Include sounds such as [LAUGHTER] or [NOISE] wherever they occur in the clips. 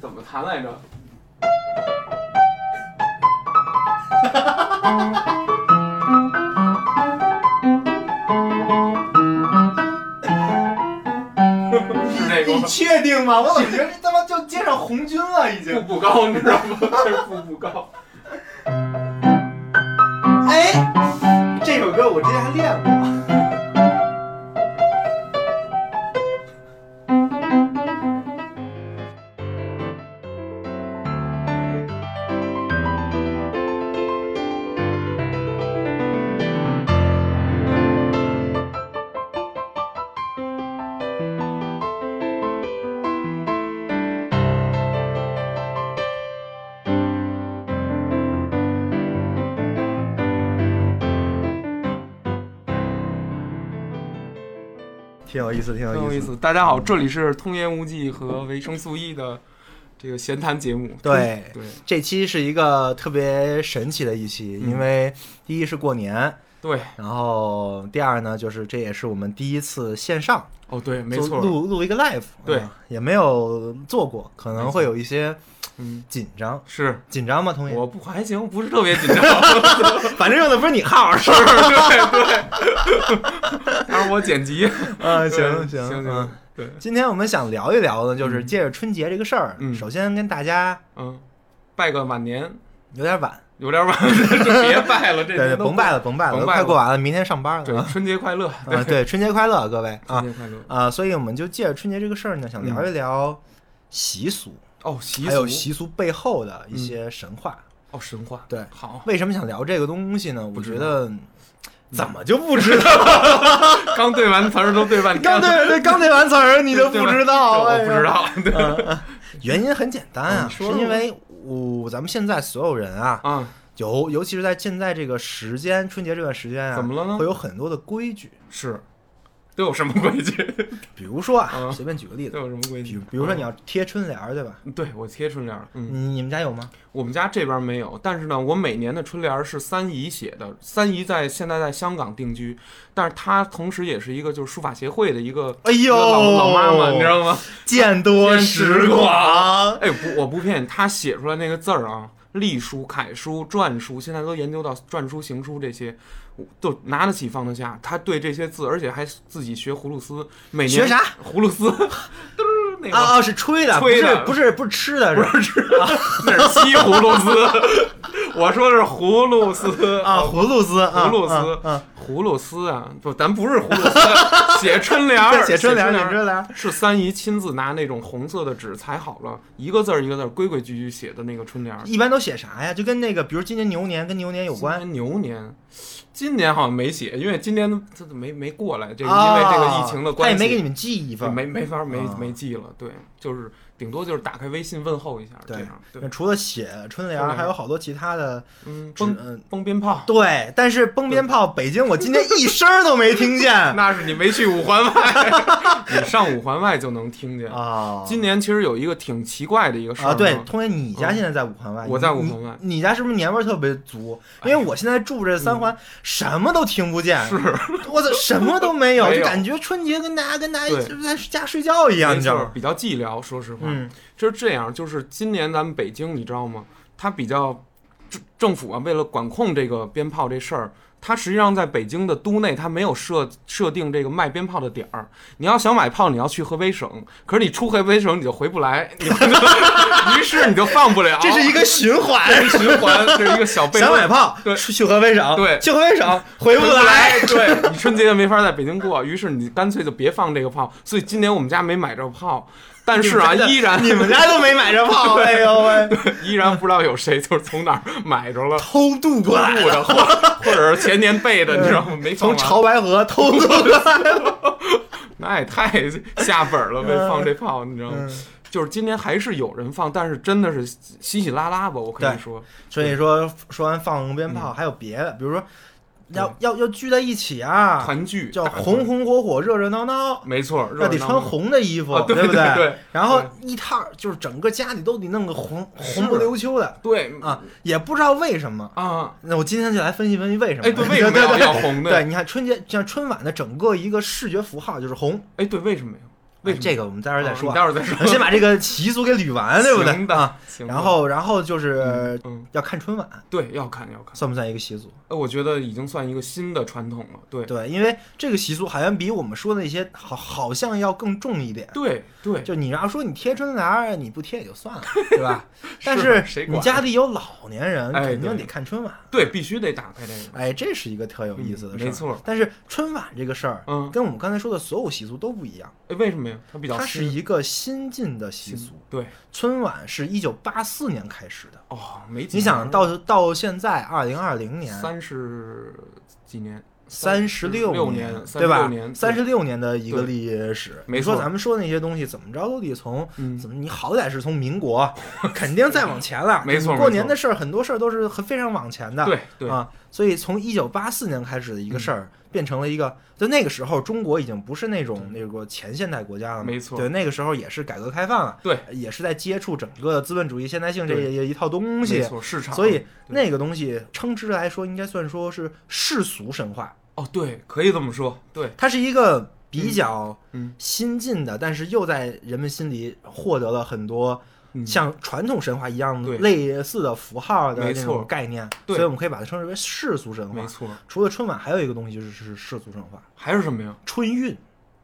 怎么弹来着？[LAUGHS] 是这个你吗？确定吗？我怎么觉得这他妈就接上红军了已步经？步高，你知道吗？这是步步高。哎，这首歌我之前还练过。挺有意思，挺有意思。很有意思。大家好，这里是通言无忌和维生素 E 的这个闲谈节目。对对这期是一个特别神奇的一期，嗯因为第一是过年，对，然后第二呢，就是这也是我们第一次线上哦对，没错。录录一个 live，对。啊也没有做过，可能会有一些嗯，紧张，是。紧张吗？同学，我不还行，不是特别紧张。[LAUGHS] 反正用的不是你号，是是，对对。[LAUGHS] 然后我剪辑。啊，对行行嗯行。对，今天我们想聊一聊呢，就是嗯。借着春节这个事儿，嗯。首先跟大家嗯，拜个晚年，有点晚，有点晚，就别 [LAUGHS] 拜了，这对甭拜了，甭拜了，快过完了，明天上班了对，啊。春节快乐，啊，对，[LAUGHS] 春节快乐，各位啊春节快乐。啊！所以我们就借着春节这个事儿呢，想聊一聊习俗，哦，习还有俗，习俗背后的一些神话。哦，神话。对，好，为什么想聊这个东西呢？我觉得怎么就不知道？[LAUGHS] 刚对完词儿都对半天刚了，对对刚对完词儿你就不知道？我不知道。对嗯嗯原因很简单啊，是因为我咱们现在所有人啊，啊，尤尤其是在现在这个时间，春节这段时间啊，怎么了呢？会有很多的规矩，是，都有什么规矩？[LAUGHS] 比如说啊，嗯随便举个例子，都有什么规矩？比如说你要贴春联儿，对吧？嗯，对我贴春联儿，嗯，你你们家有吗？我们家这边没有，但是呢，我每年的春联儿是三姨写的。三姨在现在在香港定居，但是她同时也是一个就是书法协会的一个哎呦，老妈妈，你知道吗？见多识广，哎，不，我不骗你，她写出来那个字儿啊，隶书、楷书、篆书，现在都研究到篆书、行书这些，我都拿得起放得下。他对这些字，而且还自己学葫芦丝，每年学啥？葫芦丝，[LAUGHS] 那个、啊啊，是吹的，吹的不是不是不是吃的，是不是吃的 [LAUGHS] 那是西葫芦丝，我说的是葫芦丝啊，葫芦丝，啊葫芦丝葫芦丝啊，不，咱不是葫芦丝，[LAUGHS] 写春联儿，[LAUGHS] 写春联儿，写写春联儿，是三姨亲自拿那种红色的纸裁好了，一个字儿一个字儿规规矩矩写的那个春联儿。一般都写啥呀？就跟那个，比如今年牛年，跟牛年有关。牛年，今年好像没写，因为今年他没没过来，这个啊因为这个疫情的关系，也没给你们寄一份。没没法没啊。没寄了，对，就是顶多就是打开微信问候一下，这对样，对那，除了写春联还有好多其他的嗯，纸崩嗯，崩鞭炮。对，但是崩鞭炮，北京我今天一声儿都没听见 [LAUGHS] 那是你没去五环外，你上五环外就能听见。啊。今年其实有一个挺奇怪的一个事儿啊，对呢，通爷，你家现在在五环外，我在五环外你，你家是不是年味儿特别足？因为我现在住这三环，什么都听不见，是我操，什么都没有，没有就感觉春节跟大家跟大家在家睡觉一样，没你知道吗？比较寂寥。说实话，嗯，就是这样。就是今年咱们北京，你知道吗？它比较政政府啊，为了管控这个鞭炮这事儿。它实际上在北京的都内，它没有设设定这个卖鞭炮的点儿。你要想买炮，你要去河北省，可是你出河北省你就回不来，你 [LAUGHS] 于是你就放不了。这是一个循环，循环，这是一个小悖论。想买炮，对去去合肥省，对去河北省回不来，对你春节就没法在北京过，于是你干脆就别放这个炮。所以今年我们家没买着炮，但是啊，依然你们家都没买着炮，[LAUGHS] 哎呦喂，依然不知道有谁就是从哪儿买着了。偷渡过来的，或或者是前年备的，你知道吗？没从潮白河偷渡过来，[LAUGHS] 那也太下本了，呗放这炮，你知道吗？嗯，就是今年还是有人放，但是真的是稀稀拉拉吧，我可以说。所以说说完放鞭炮，还有别的，比如说要要要聚在一起啊，团聚叫红红火火，热热闹闹。没错，那得穿红的衣服，啊对不对？对然后一套就是整个家里都得弄个红红不溜秋的对啊，也不知道为什么。啊，那我今天就来分析分析为什么。哎，对，为什么要对对要红的？对，你看春节像春晚的整个一个视觉符号就是红，哎，对，为什么呀？为？这个我们待会儿再说。待会儿再说。[LAUGHS] 先把这个习俗给捋完，对不对行的啊？然后，然后就是嗯，要看春晚，对，要看要看。算不算一个习俗？呃，我觉得已经算一个新的传统了。对对，因为这个习俗好像比我们说的那些好，好像要更重一点。对对，就你要说你贴春联儿，你不贴也就算了，[LAUGHS] 对吧？但是你家里有老年人，哎肯定得看春晚。对，必须得打开这个。哎，这是一个特有意思的事儿。嗯没错但是春晚这个事儿，嗯，跟我们刚才说的所有习俗都不一样，哎，为什么呀？它比较它是一个新进的习俗。对春晚是一九八四年开始的，哦，没几你想到到现在二零二零年，三十几年，三十六六年，对吧？年，三十六年的一个历史，没说咱们说那些东西怎么着都得从嗯，怎么，你好歹是从民国，[LAUGHS] 肯定再往前了。没错过年的事儿，很多事儿都是很非常往前的。对对，啊，所以从一九八四年开始的一个事儿，变成了一个，就那个时候中国已经不是那种那个前现代国家了，没错。对，那个时候也是改革开放了，对，也是在接触整个资本主义现代性这一一套东没西，错，市场。所以那个东西称之来说，应该算说是世俗神话，哦，对，可以这么说，对，它是一个比较嗯。新进的，但是又在人们心里获得了很多。嗯，像传统神话一样对。类似的符号的那种概念，所以我们可以把它称之为世俗神话。没。错，除了春晚，还有一个东西就是是世俗神话，还是什么呀？春运。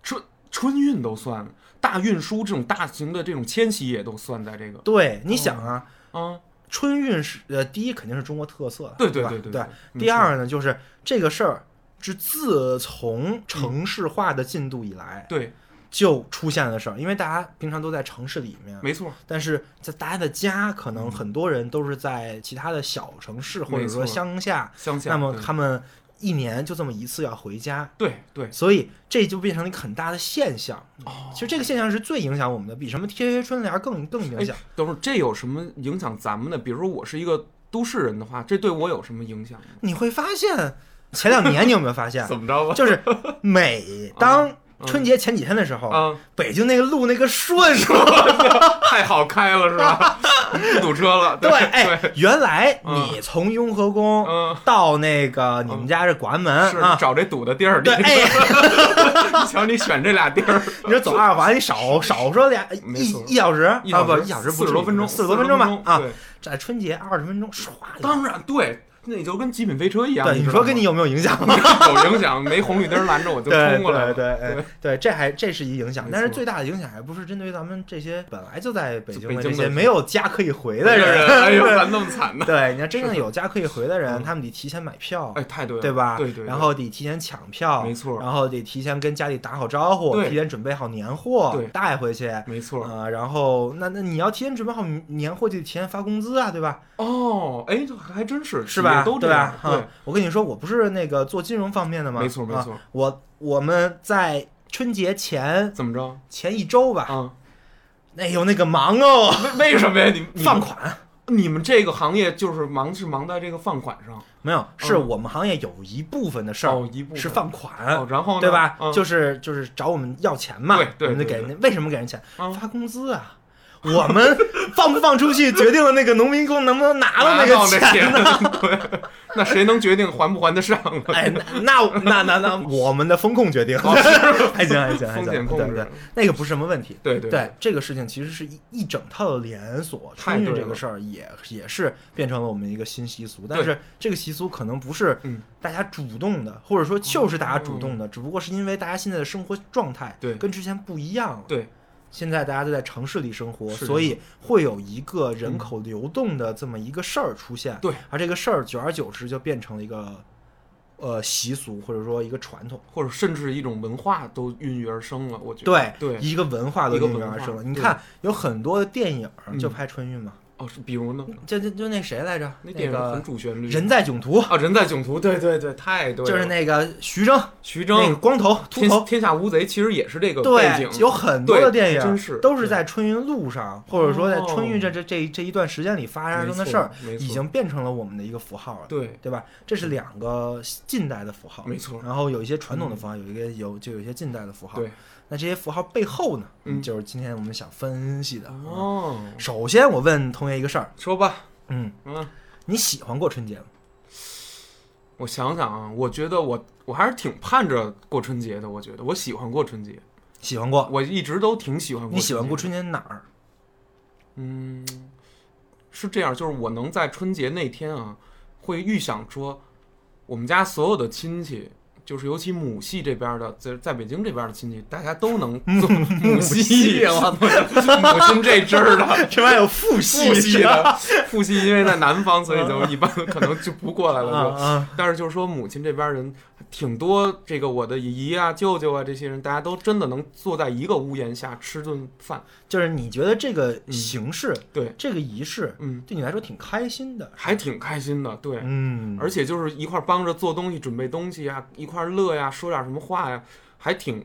春春运都算了，大运输这种大型的这种迁徙也都算在这个。对，你想啊，嗯，春运是呃，第一肯定是中国特色，对对吧？对对对，第二呢，就是这个事儿是自从城市化的进度以来对，就出现的事儿，因为大家平常都在城市里面，没错，但是在大家的家，可能很多人都是在其他的小城市或者说乡下，乡下，那么他们一年就这么一次要回家，对对，所以这就变成了一个很大的现象。哦其实这个现象是最影响我们的，比什么贴春联儿更更影响。等会儿这有什么影响咱们的？比如说我是一个都市人的话，这对我有什么影响？你会发现，前两年你有没有发现 [LAUGHS] 怎，么着吧？就是每 [LAUGHS] 当嗯春节前几天的时候，啊，北京那个路那个顺顺，[LAUGHS] 太好开了是吧？不堵车了，[LAUGHS] 对，哎，原来嗯。你从雍和宫嗯，到那个你们家这广安门找这堵的地儿，对，[LAUGHS] 你哎，瞧你选这俩地儿，你说走二环，你少少说俩一一小时啊，不一小时四十多分钟，四十多分钟吧啊，在春节二十分钟唰当然对，那就跟极品飞车一样。对，你说跟你有没有影响？[LAUGHS] 有影响，没红绿灯拦着我就冲过来了。对对这还这是一影响，但是最大的影响还不是针对咱们这些本来就在北京的的这些没有家可以回的人，哎呦，[LAUGHS] 对咱那么惨呢？对，你要真正有家可以回的人，嗯他们得提前买票，哎，太对了，对吧？对对，对然后得提前抢票，没错然后得提前跟家里打好招呼，提前准备好年货对带回去。没错。啊、然后那那你要提前准备好年货，就得提前发工资啊，对吧？哦，哎，这还真是，是吧？对吧样？哈、我跟你说，我不是那个做金融方面的吗？啊没错没错。我我们在春节前怎么着前一周吧，嗯？哎呦那个忙哦，为为什么呀？你放款你们这个行业就是忙是忙在这个放款上没有？是嗯我们行业有一部分的事儿哦，一部分是放款。哦，然后？对吧？嗯就是就是找我们要钱嘛，对对我们得给。为什么给人钱？嗯发工资啊！我们放不放出去，决定了那个农民工能不能拿到那个钱呢？对，[LAUGHS] 那谁能决定还不还得上啊？哎，那那那那那，我们的风控决定，哦 [LAUGHS] 还行还行还风行，险控制。对对，那个不是什么问题。对对对，这个事情其实是一一整套的连锁，春运太对了这个事儿也也是变成了我们一个新习俗，但是这个习俗可能不是嗯。大家主动的，或者说就是大家主动的，只不过是因为大家现在的生活状态对。跟之前不一样了。对，现在大家都在城市里生活，所以会有一个人口流动的这么一个事儿出现。对，而这个事儿久而久之就变成了一个呃习俗，或者说一个传统。或者甚至一种文化都孕育而生了。我觉得对对一个文化都应运一个文化而生了。你看，有很多的电影嗯就拍春运嘛，哦，是比如呢？就就就那谁来着？那那电影很个主旋律，人在囧途，啊，人在囧途，对对对，太对了，就是那个徐峥，徐峥那个峥光头秃头。天天下无贼，其实也是这个背对景，，有很多的电影真是都是在春运路上，或者说在哦春运这这这这一段时间里发生的事儿，已经变成了我们的一个符号了。对，对吧？这是两个近代的符号，没错然后有一些传统的符号，有一个有就有一些近代的符号。对，那这些符号背后呢，嗯就是今天我们想分析的。啊哦，首先，我问同学一个事儿，说吧，嗯，嗯，你喜欢过春节吗？我想想啊，我觉得我我还是挺盼着过春节的，我觉得我喜欢过春节，喜欢过。我一直都挺喜欢过。你喜欢过春节哪儿？嗯，是这样，就是我能在春节那天啊，会预想说，我们家所有的亲戚。就是尤其母系这边的，在在北京这边的亲戚，大家都能 [LAUGHS] 做母系，我操母亲这支儿的，[LAUGHS] 这边有父系的，父系因为在南方，所以就一般可能就不过来了。就，但是就是说母亲这边人挺多，这个我的姨啊、舅舅啊这些人，大家都真的能坐在一个屋檐下吃顿饭。就是你觉得这个形式，对。这个仪式，嗯，对你来说挺开心的，还挺开心的，对，嗯，而且就是一块帮着做东西、准备东西啊，一块乐呀，说点什么话呀，还挺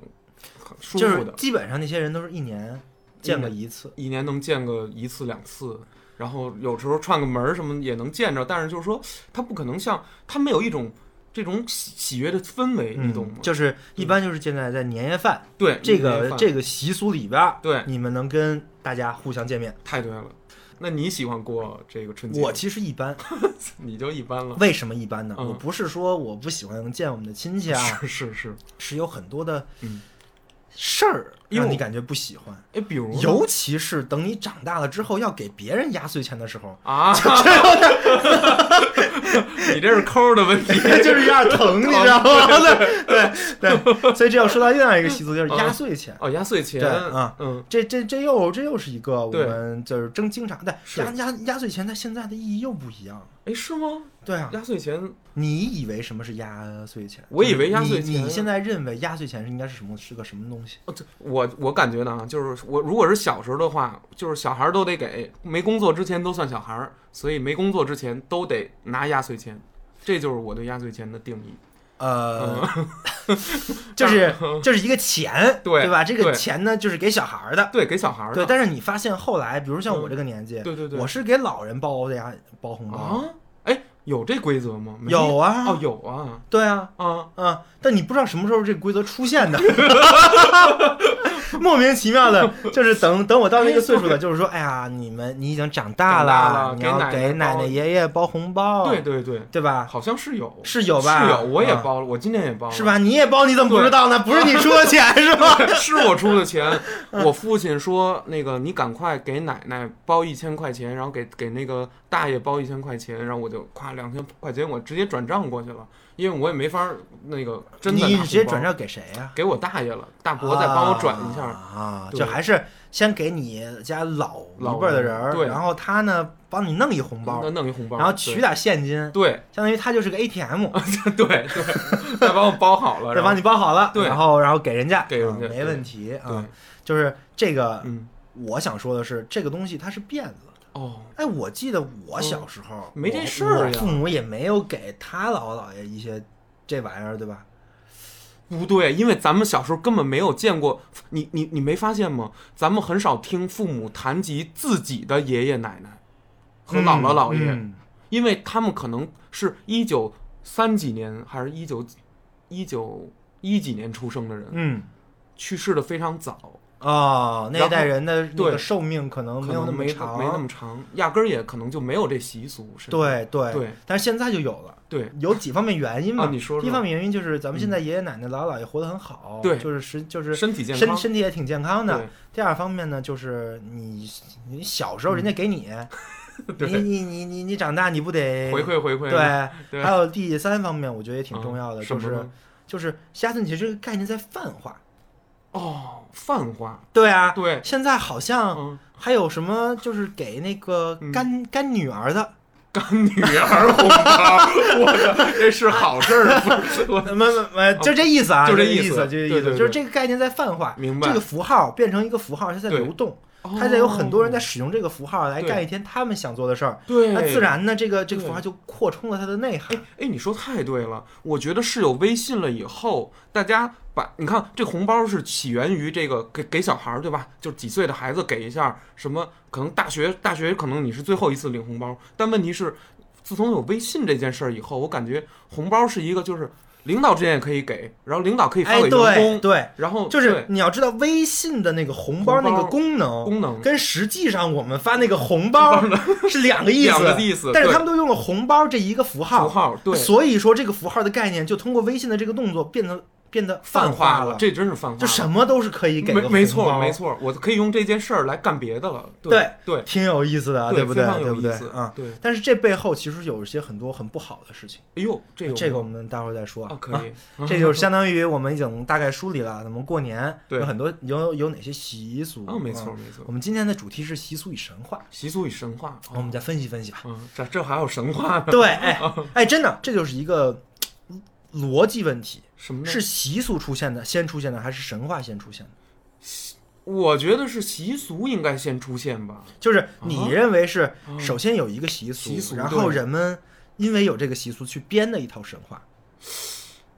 舒服的。基本上那些人都是一年见个一次，一年能见个一次两次，然后有时候串个门什么也能见着，但是就是说他不可能像他没有一种。这种喜喜悦的氛围，你懂吗？就是一般就是现在在年夜饭，对这个这个习俗里边，对你们能跟大家互相见面，太对了。那你喜欢过这个春节？我其实一般，[LAUGHS] 你就一般了。为什么一般呢？我不是说我不喜欢见我们的亲戚啊，是是是，是有很多的嗯。事儿让你感觉不喜欢，哎，比如，尤其是等你长大了之后要给别人压岁钱的时候啊，[LAUGHS] 你这是抠的问题，[LAUGHS] 就是有点疼，[LAUGHS] 你知道吗？对对对，所以这要说到另外一个习俗，就是压岁钱。哦，压岁钱，对啊，嗯，这这这又这又是一个我们就是正经常的压压压岁钱，它现在的意义又不一样。哎，是吗？对啊，压岁钱，你以为什么是压岁钱？我以为压岁钱，你现在认为压岁钱是应该是什么？是个什么东西？哦，这我我我感觉呢，就是我如果是小时候的话，就是小孩都得给，没工作之前都算小孩，所以没工作之前都得拿压岁钱，这就是我对压岁钱的定义。呃，[LAUGHS] 就是 [LAUGHS] 就是一个钱，对对吧？这个钱呢，就是给小孩的，对，给小孩的。对，但是你发现后来，比如像我这个年纪，对对对，我是给老人包的呀，包红包啊。有这规则吗？有啊，哦，有啊，对啊，啊啊，但你不知道什么时候这个规则出现的，[LAUGHS] 莫名其妙的，[LAUGHS] 就是等 [LAUGHS] 等我到那个岁数了，就是说，哎呀，你们你已经长大了，你要给奶奶爷爷包红包，对对对，对吧？好像是有，是有吧？是有，我也包了，我今年也包了，是吧？你也包，你怎么不知道呢？不是你出的钱是吧？[LAUGHS] 是我出的钱，我父亲说那个你赶快给奶奶包一千块钱，然后给给那个。大爷包一千块钱，然后我就夸两千块钱，我直接转账过去了，因为我也没法那个真的。你直接转账给谁呀？给我大爷了，大伯再帮我转一下啊。就还是先给你家老老辈的人，然后他呢帮你弄一红包，弄一红包，然后取点现金，对，相当于他就是个 ATM，[LAUGHS] 对对，再帮我包好了，[LAUGHS] 再帮你包好了，对，然后然后给人家，给人家没问题啊。就是这个，嗯，我想说的是，这个东西它是辫子。哦，哎，我记得我小时候没这事儿呀，父母也没有给他姥姥姥爷一些这玩意儿，对吧？不对，因为咱们小时候根本没有见过，你你你没发现吗？咱们很少听父母谈及自己的爷爷奶奶和姥姥姥爷，因为他们可能是一九三几年还是一九一九一几年出生的人，嗯，去世的非常早。哦，那一代人的那个寿命可能没有那么长，没那么长，压根儿也可能就没有这习俗。对对对，但是现在就有了。对，有几方面原因嘛？你说说。一方面原因就是咱们现在爷爷奶奶、姥姥姥爷活得很好，对，就是实就是身体健康，身身体也挺健康的。第二方面呢，就是你你小时候人家给 [LAUGHS] 你，你你你你你长大你不得回馈回馈？对。还有第三方面，我觉得也挺重要的，就是就是压岁钱这个概念在泛化。哦，泛化，对啊，对，现在好像还有什么，就是给那个干干女儿的。干女儿红包，我 [LAUGHS] 这是好事儿，我没没没，就这意思啊，就这意思，就这意思，就是这个概念在泛化，明白？这个符号变成一个符号，它在流动。它在有很多人在使用这个符号来干一天他们想做的事儿，对，那自然呢，这个这个符号就扩充了它的内涵。哎，你说太对了，我觉得是有微信了以后，大家把你看这红包是起源于这个给给小孩儿对吧？就是几岁的孩子给一下什么？可能大学大学可能你是最后一次领红包，但问题是，自从有微信这件事儿以后，我感觉红包是一个就是。领导之间也可以给，然后领导可以发给员工，对，然后就是你要知道微信的那个红包那个功能，功能跟实际上我们发那个红包是两个意思，两个意思。但是他们都用了红包这一个符号，符号对，所以说这个符号的概念就通过微信的这个动作变成变得泛化了，这真是泛化，就什么都是可以给的。没没错没错，我可以用这件事儿来干别的了。对对，挺有意思的，对不对？对不对？啊，对。但是这背后其实有一些很多很不好的事情。哎呦，这个这个我们待会儿再说啊。可以，[LAUGHS] 这就 [LAUGHS] 是相当于我们已经大概梳理了，那么过年有很多有有哪些习俗？嗯，没错没错。我们今天的主题是习俗与神话。习俗与神话，我们再分析分析吧。嗯，这这还有神话呢？对，哎 [LAUGHS] 哎，真的，这就是一个。逻辑问题，什么是习俗出现的先出现的，还是神话先出现的？我觉得是习俗应该先出现吧。就是你认为是首先有一个习俗，然后人们因为有这个习俗去编的一套神话。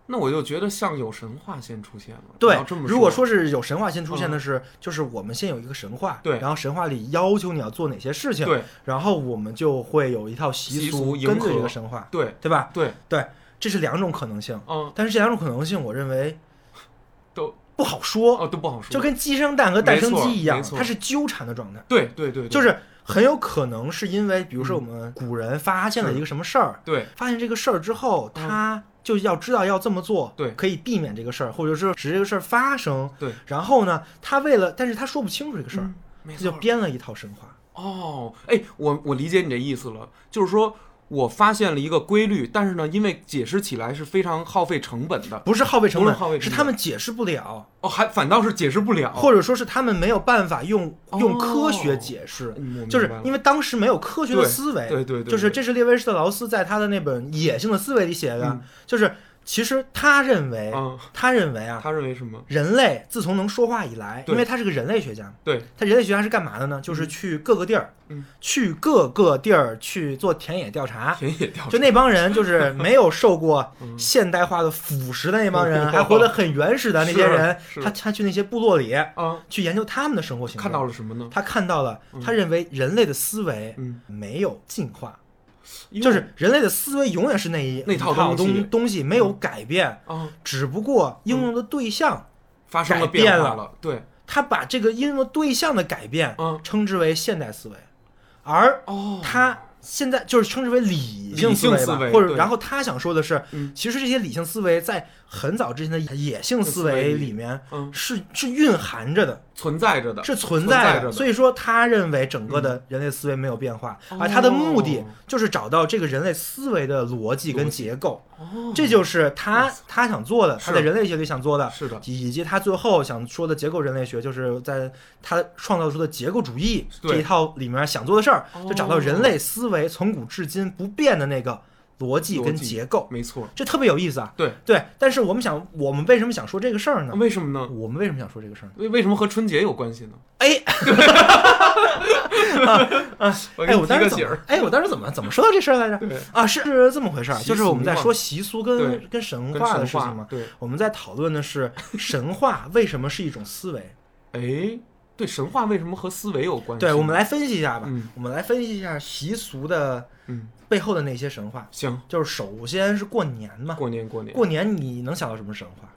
那我就觉得像有神话先出现了。对，如果说是有神话先出现的是，就是我们先有一个神话，对，然后神话里要求你要做哪些事情，对，然后我们就会有一套习俗跟着这个神话，对，对吧？对对。这是两种可能性，嗯，但是这两种可能性，我认为 [LAUGHS] 都不好说，哦，都不好说，就跟鸡生蛋和蛋生鸡一样，它是纠缠的状态。对对对，就是很有可能是因为，比如说我们古人发现了一个什么事儿，对，发现这个事儿之后，他就要知道要这么做，对，可以避免这个事儿，或者说使这个事儿发生，对。然后呢，他为了，但是他说不清楚这个事儿，他就编了一套神话。哦，哎，我我理解你这意思了，就是说。我发现了一个规律，但是呢，因为解释起来是非常耗费成本的，不是耗费成本，耗费是他们解释不了。哦，还反倒是解释不了，或者说是他们没有办法用用科学解释，就是因为当时没有科学的思维。对对对，就是这是列维施特劳斯在他的那本《野性的思维》里写的，就是。其实他认为，他认为啊，他认为什么？人类自从能说话以来，因为他是个人类学家，对，他人类学家是干嘛的呢？就是去各个地儿，去各个地儿去做田野调查。田野调查，就那帮人，就是没有受过 [LAUGHS] 现代化的腐蚀的那帮人，还活得很原始的那些人，[LAUGHS] 他他去那些部落里啊，去研究他们的生活情况。看到了什么呢？他看到了，他认为人类的思维没有进化。就是人类的思维永远是那一那套东东西没有改变啊，只不过应用的对象发生了变了。对，他把这个应用的对象的改变称之为现代思维，而他。现在就是称之为理性思维吧，或者然后他想说的是，其实这些理性思维在很早之前的野性思维里面是是蕴含着的，存在着的，是存在着的。所以说，他认为整个的人类思维没有变化，而他的目的就是找到这个人类思维的逻辑跟结构。这就是他他想做的，他在人类学里想做的，是的，以及他最后想说的结构人类学，就是在他创造出的结构主义这一套里面想做的事儿，就找到人类思维从古至今不变的那个逻辑跟结构。没错，这特别有意思啊。对对，但是我们想，我们为什么想说这个事儿呢？为什么呢？我们为什么想说这个事儿呢？为为什么和春节有关系呢？哎。[LAUGHS] 啊啊！哎，我当时怎么？哎，我当时怎么怎么说到这事儿来着？啊，是这么回事儿，就是我们在说习俗跟跟神话的事情嘛。对，我们在讨论的是神话为什么是一种思维？哎，对，神话为什么和思维有关？对，我们来分析一下吧。我们来分析一下习俗的嗯背后的那些神话。行，就是首先是过年嘛。过年，过年，过年，你能想到什么神话？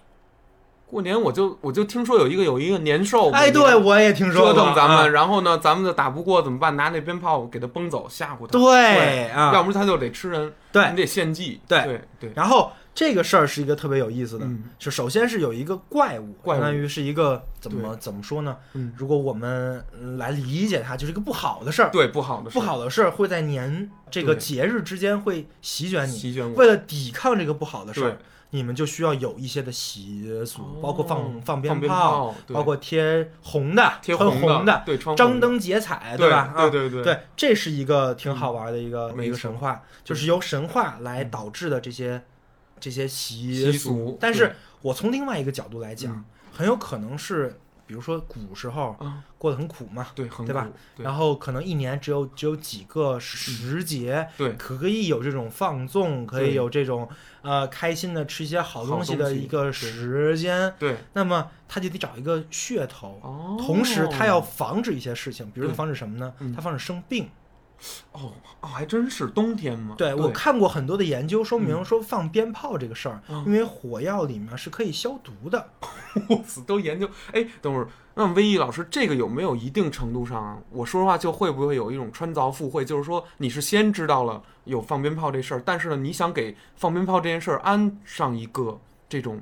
过年我就我就听说有一个有一个年兽，哎，对我也听说折腾咱们，然后呢，咱们就打不过怎么办？拿那鞭炮给他崩走，吓唬他。对啊，要不他就得吃人，对你得献祭。对对对。然后这个事儿是一个特别有意思的，就首先是有一个怪物，相当于是一个怎么怎么说呢？如果我们来理解它，就是一个不好的事儿。对，不好的不好的事儿会在年这个节日之间会席卷你，席卷为了抵抗这个不好的事儿。你们就需要有一些的习俗，包括放放鞭炮，包括贴红的、贴红的，对，张灯结彩，对吧？对对对，对，这是一个挺好玩的一个一个神话，就是由神话来导致的这些这些习俗。但是我从另外一个角度来讲，很有可能是。比如说古时候过得很苦嘛，对，对吧？然后可能一年只有只有几个时节，对，可以有这种放纵，可以有这种呃开心的吃一些好东西的一个时间，对。那么他就得找一个噱头，同时他要防止一些事情，比如他防止什么呢？他防止生病。哦哦，还真是冬天吗？对我看过很多的研究，说明说放鞭炮这个事儿，因为火药里面是可以消毒的。[LAUGHS] 都研究哎，等会儿，那威毅老师，这个有没有一定程度上，我说实话，就会不会有一种穿凿附会？就是说，你是先知道了有放鞭炮这事儿，但是呢，你想给放鞭炮这件事儿安上一个这种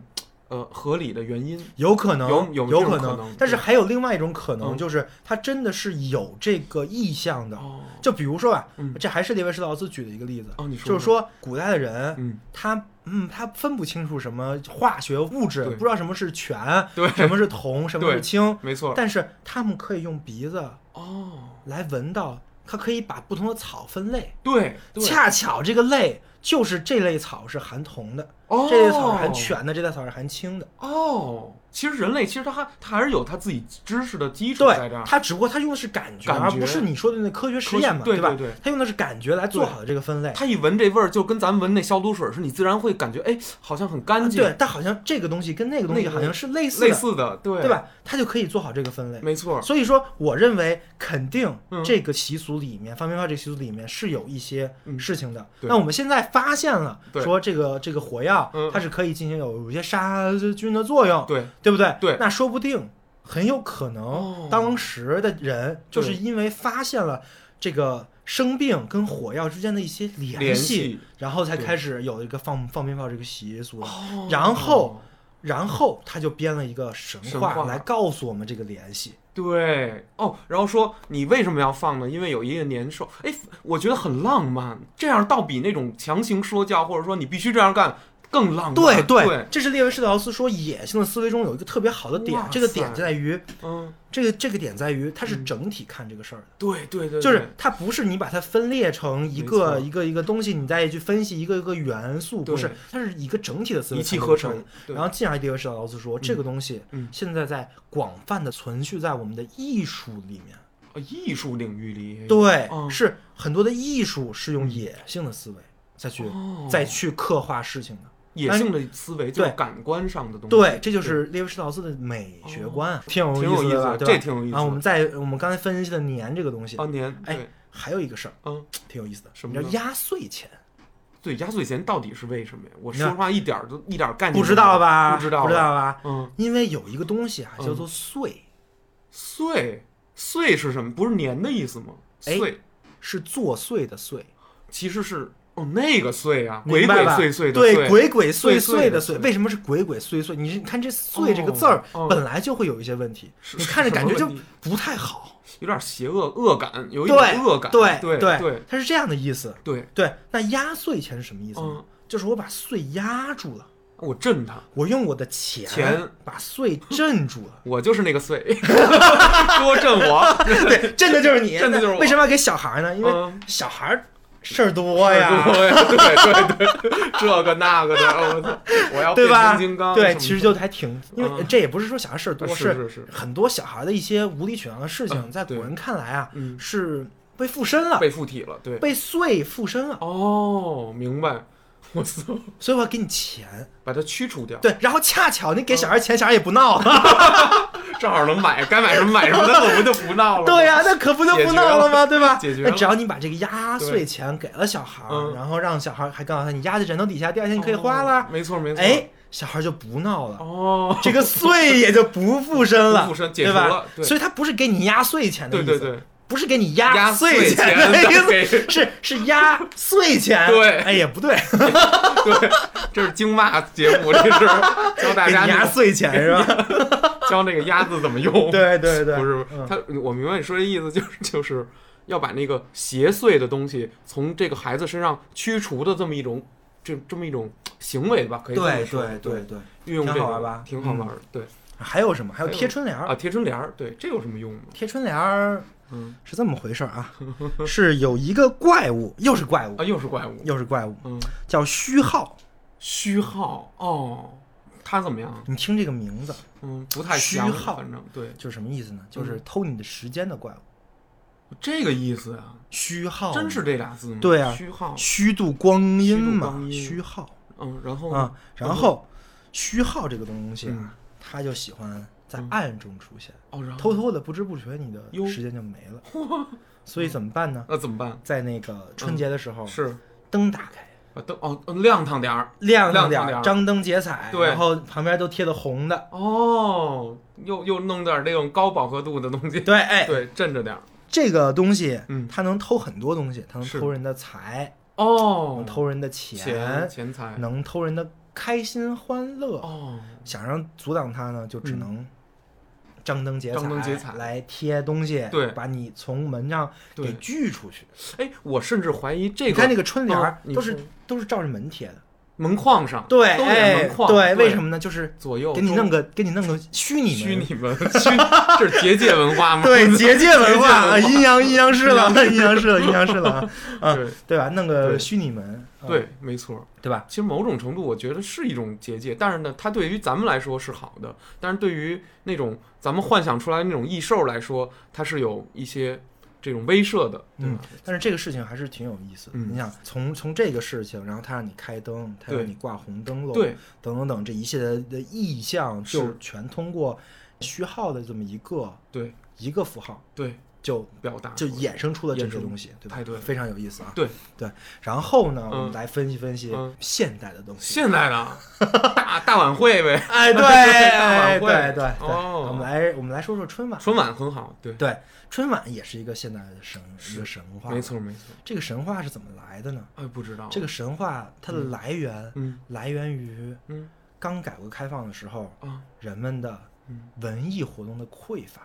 呃合理的原因，有可能有有可能，但是还有另外一种可能，就是他真的是有这个意向的。就比如说吧，这还是列维施劳斯举的一个例子，就是说。古代的人，他嗯他分不清楚什么化学物质，不知道什么是醛，什么是铜，什么是氢，没错。但是他们可以用鼻子哦。来闻到，他可以把不同的草分类，对，恰巧这个类就是这类草是含铜的。这类草是含醛的，这类草是含氢的。哦，其实人类其实他还他还是有他自己知识的基础在这儿。他只不过他用的是感觉，而不是你说的那科学实验嘛，对吧？对，他用的是感觉来做好的这个分类。他一闻这味儿，就跟咱们闻那消毒水似的，你自然会感觉，哎，好像很干净。对，但好像这个东西跟那个东西好像是类似类似的，对对吧？他就可以做好这个分类。没错。所以说，我认为肯定这个习俗里面，放鞭炮这个习俗里面是有一些事情的。那我们现在发现了，说这个这个火药它是可以。进行有有些杀菌的作用，对对不对？对，那说不定很有可能当时的人就是因为发现了这个生病跟火药之间的一些联系，然后才开始有一个放放鞭炮这个习俗。然后，然后他就编了一个神话来告诉我们这个联系。对，哦，然后说你为什么要放呢？因为有一个年兽。哎，我觉得很浪漫，这样倒比那种强行说教或者说你必须这样干。更浪漫。对对，这是列维施劳斯说野性的思维中有一个特别好的点，这个点在于，嗯，这个这个点在于它是整体看这个事儿的。对对对，就是它不是你把它分裂成一个一个一个东西，你再去分析一个一个元素，不是，它是一个整体的思维，一气呵成。然后进而列维施劳斯说，这个东西现在在广泛的存续在我们的艺术里面，啊，艺术领域里，对，是很多的艺术是用野性的思维再去再去刻画事情的。野性的思维，就是感官上的东西。对，这就是列维施劳斯的美学观，挺有意思的，这挺有意思。啊，我们在我们刚才分析的年这个东西，啊年，哎，还有一个事儿，嗯，挺有意思的，什么叫压岁钱？对，压岁钱到底是为什么呀？我说实话，一点都一点概念不知道吧？不知道，不知道吧？嗯，因为有一个东西啊，叫做岁，岁岁是什么？不是年的意思吗？岁是作祟的岁，其实是。哦，那个碎啊，鬼鬼祟祟的对，鬼鬼祟祟的碎，为什么是鬼鬼祟祟？你是看这“碎”这个字儿，本来就会有一些问题，你看着感觉就不太好，有点邪恶恶感，有一点恶感。对对对，它是这样的意思。对对，那压岁钱是什么意思呢？就是我把岁压住了，我震它，我用我的钱钱把碎震住了。我就是那个岁，[LAUGHS] 多震我，对，震的就是你，镇的就是我。为什么要给小孩呢？因为小孩。事儿多呀，对对对，这个那个的，我操，我要变形金刚。对，其实就还挺，因为这也不是说小孩事儿多，是是是，很多小孩的一些无理取闹的事情，在古人看来啊，是被附身了，被附体了，对，被祟附身了。哦，明白。[LAUGHS] 我操！所以我要给你钱，把它驱除掉。对，然后恰巧你给小孩钱，小孩也不闹了，[LAUGHS] 正好能买，该买什么买什么，那可不就不闹了？对呀，那可不就不闹了吗？对吧？解决。那只要你把这个压岁钱给了小孩，然后让小孩还告诉他，你压在枕头底下，第二天你可以花了。没错没错。哎，小孩就不闹了。哦，这个岁也就不附身了，[LAUGHS] 附身解除了。所以他不是给你压岁钱的意思。对对对。不是给你压岁钱的意思，是是压岁钱。对，哎也不对，对，这是京骂节目，这是教大家压岁钱是吧？[LAUGHS] 教那个“压”字怎么用？对对对，不是他，我明白你说的意思，就是就是要把那个邪祟的东西从这个孩子身上驱除的这么一种，这这么一种行为吧？可以对对对对，运用这个挺好玩吧？挺好玩对，还有什么？还有贴春联啊？贴春联对，这有什么用吗？贴春联嗯，是这么回事儿啊，是有一个怪物，又是怪物啊，又是怪物，又是怪物，嗯，叫虚号，虚号哦，他怎么样？你听这个名字，嗯，不太虚号，反正对，就是什么意思呢？就是偷你的时间的怪物，这个意思啊，虚号，真是这俩字吗？对啊，虚号，虚度光阴嘛，虚号，嗯，然后啊，然后虚号这个东西啊，他就喜欢。在暗中出现，偷偷的不知不觉，你的时间就没了。[LAUGHS] 所以怎么办呢？那怎么办？在那个春节的时候，是灯打开，灯哦亮堂点儿，亮亮点儿，张灯结彩，对，然后旁边都贴的红的。哦，又又弄点那种高饱和度的东西，对，哎，对，镇着点儿。这个东西，嗯，它能偷很多东西，它能偷人的财，哦，能偷人的钱，钱财，能偷人的。开心欢乐。哦，想让阻挡它呢，就只能张灯结彩，张灯结彩。来贴东西，对，把你从门上给拒出去。哎，我甚至怀疑这个，你看那个春联儿都是都是照着门贴的。门框上，对，哎，对，为什么呢？就是左右。给你弄个，给你弄个虚拟虚拟门，[LAUGHS] 虚这是结界文化吗？[LAUGHS] 对，结界文化，[LAUGHS] 阴阳阴阳师了，阴阳师了，阴阳师了啊，对。吧？弄个虚拟门，对，没错，对吧？其实某种程度，我觉得是一种结界，但是呢，它对于咱们来说是好的，但是对于那种咱们幻想出来那种异兽来说，它是有一些。这种威慑的，嗯，但是这个事情还是挺有意思的。你想，从从这个事情，然后他让你开灯，他让你挂红灯笼，对，等等等这一系列的意象，就全通过虚号的这么一个对一个符号，对。就表达，就衍生出了这些东西，对吧？对，非常有意思啊。对对，然后呢，我们来分析分析现代的东西。现代的大大晚会呗？[LAUGHS] 哎，对，[LAUGHS] 大晚会，对对。哦，我们来，我们来说说春晚。春晚很好，对对，春晚也是一个现代的神，一个神话。没错没错。这个神话是怎么来的呢？哎，不知道。这个神话它的来源，嗯，来源于嗯，刚改革开放的时候啊，人们的文艺活动的匮乏。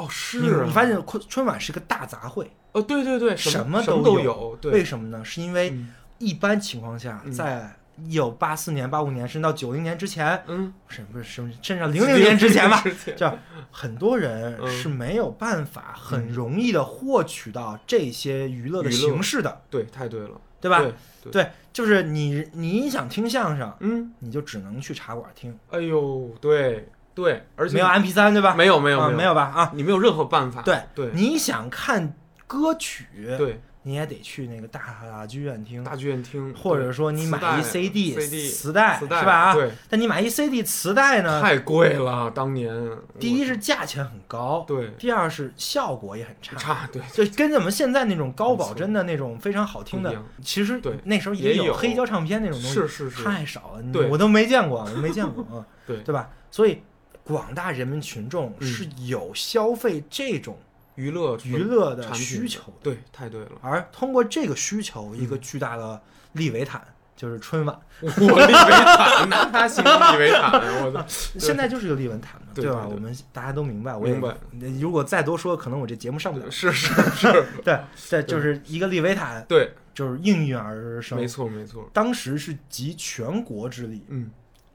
哦，是你发现春春晚是个大杂烩哦，对对对，什么都有。对为什么呢？是因为一般情况下，在一九八四年、八五年，甚至到九零年之前，嗯，是不是甚至零零年之前吧？就很多人是没有办法很容易的获取到这些娱乐的形式的。对，太对了，对吧？对，就是你你想听相声，嗯，你就只能去茶馆听。哎呦，对。对，而且没有 M P 三，对吧？没有，没有，没有吧？啊，你没有任何办法。对对，你想看歌曲，对，你也得去那个大剧院听，大剧院听，或者说你买一 C D、磁带，是吧？啊，对。但你买一 C D 磁带呢？太贵了，当年。第一是价钱很高，对。第二是效果也很差，差对，就跟咱们现在那种高保真的那种非常好听的，其实对那时候也有黑胶唱片那种东西，是是是，太少了，对，我都没见过，我没见过啊，[LAUGHS] 对对吧？所以。广大人民群众是有消费这种娱乐娱乐的需求，对，太对了。而通过这个需求，一个巨大的利维坦就是春晚。[LAUGHS] 我利维坦拿它形容利维坦，[LAUGHS] 我操！现在就是个利维坦嘛，对吧？我们大家都明白。明白。如果再多说，可能我这节目上不了。是是 [LAUGHS] 是，对对，就是一个利维坦，对，就是应运而生。没错没错。当时是集全国之力，嗯。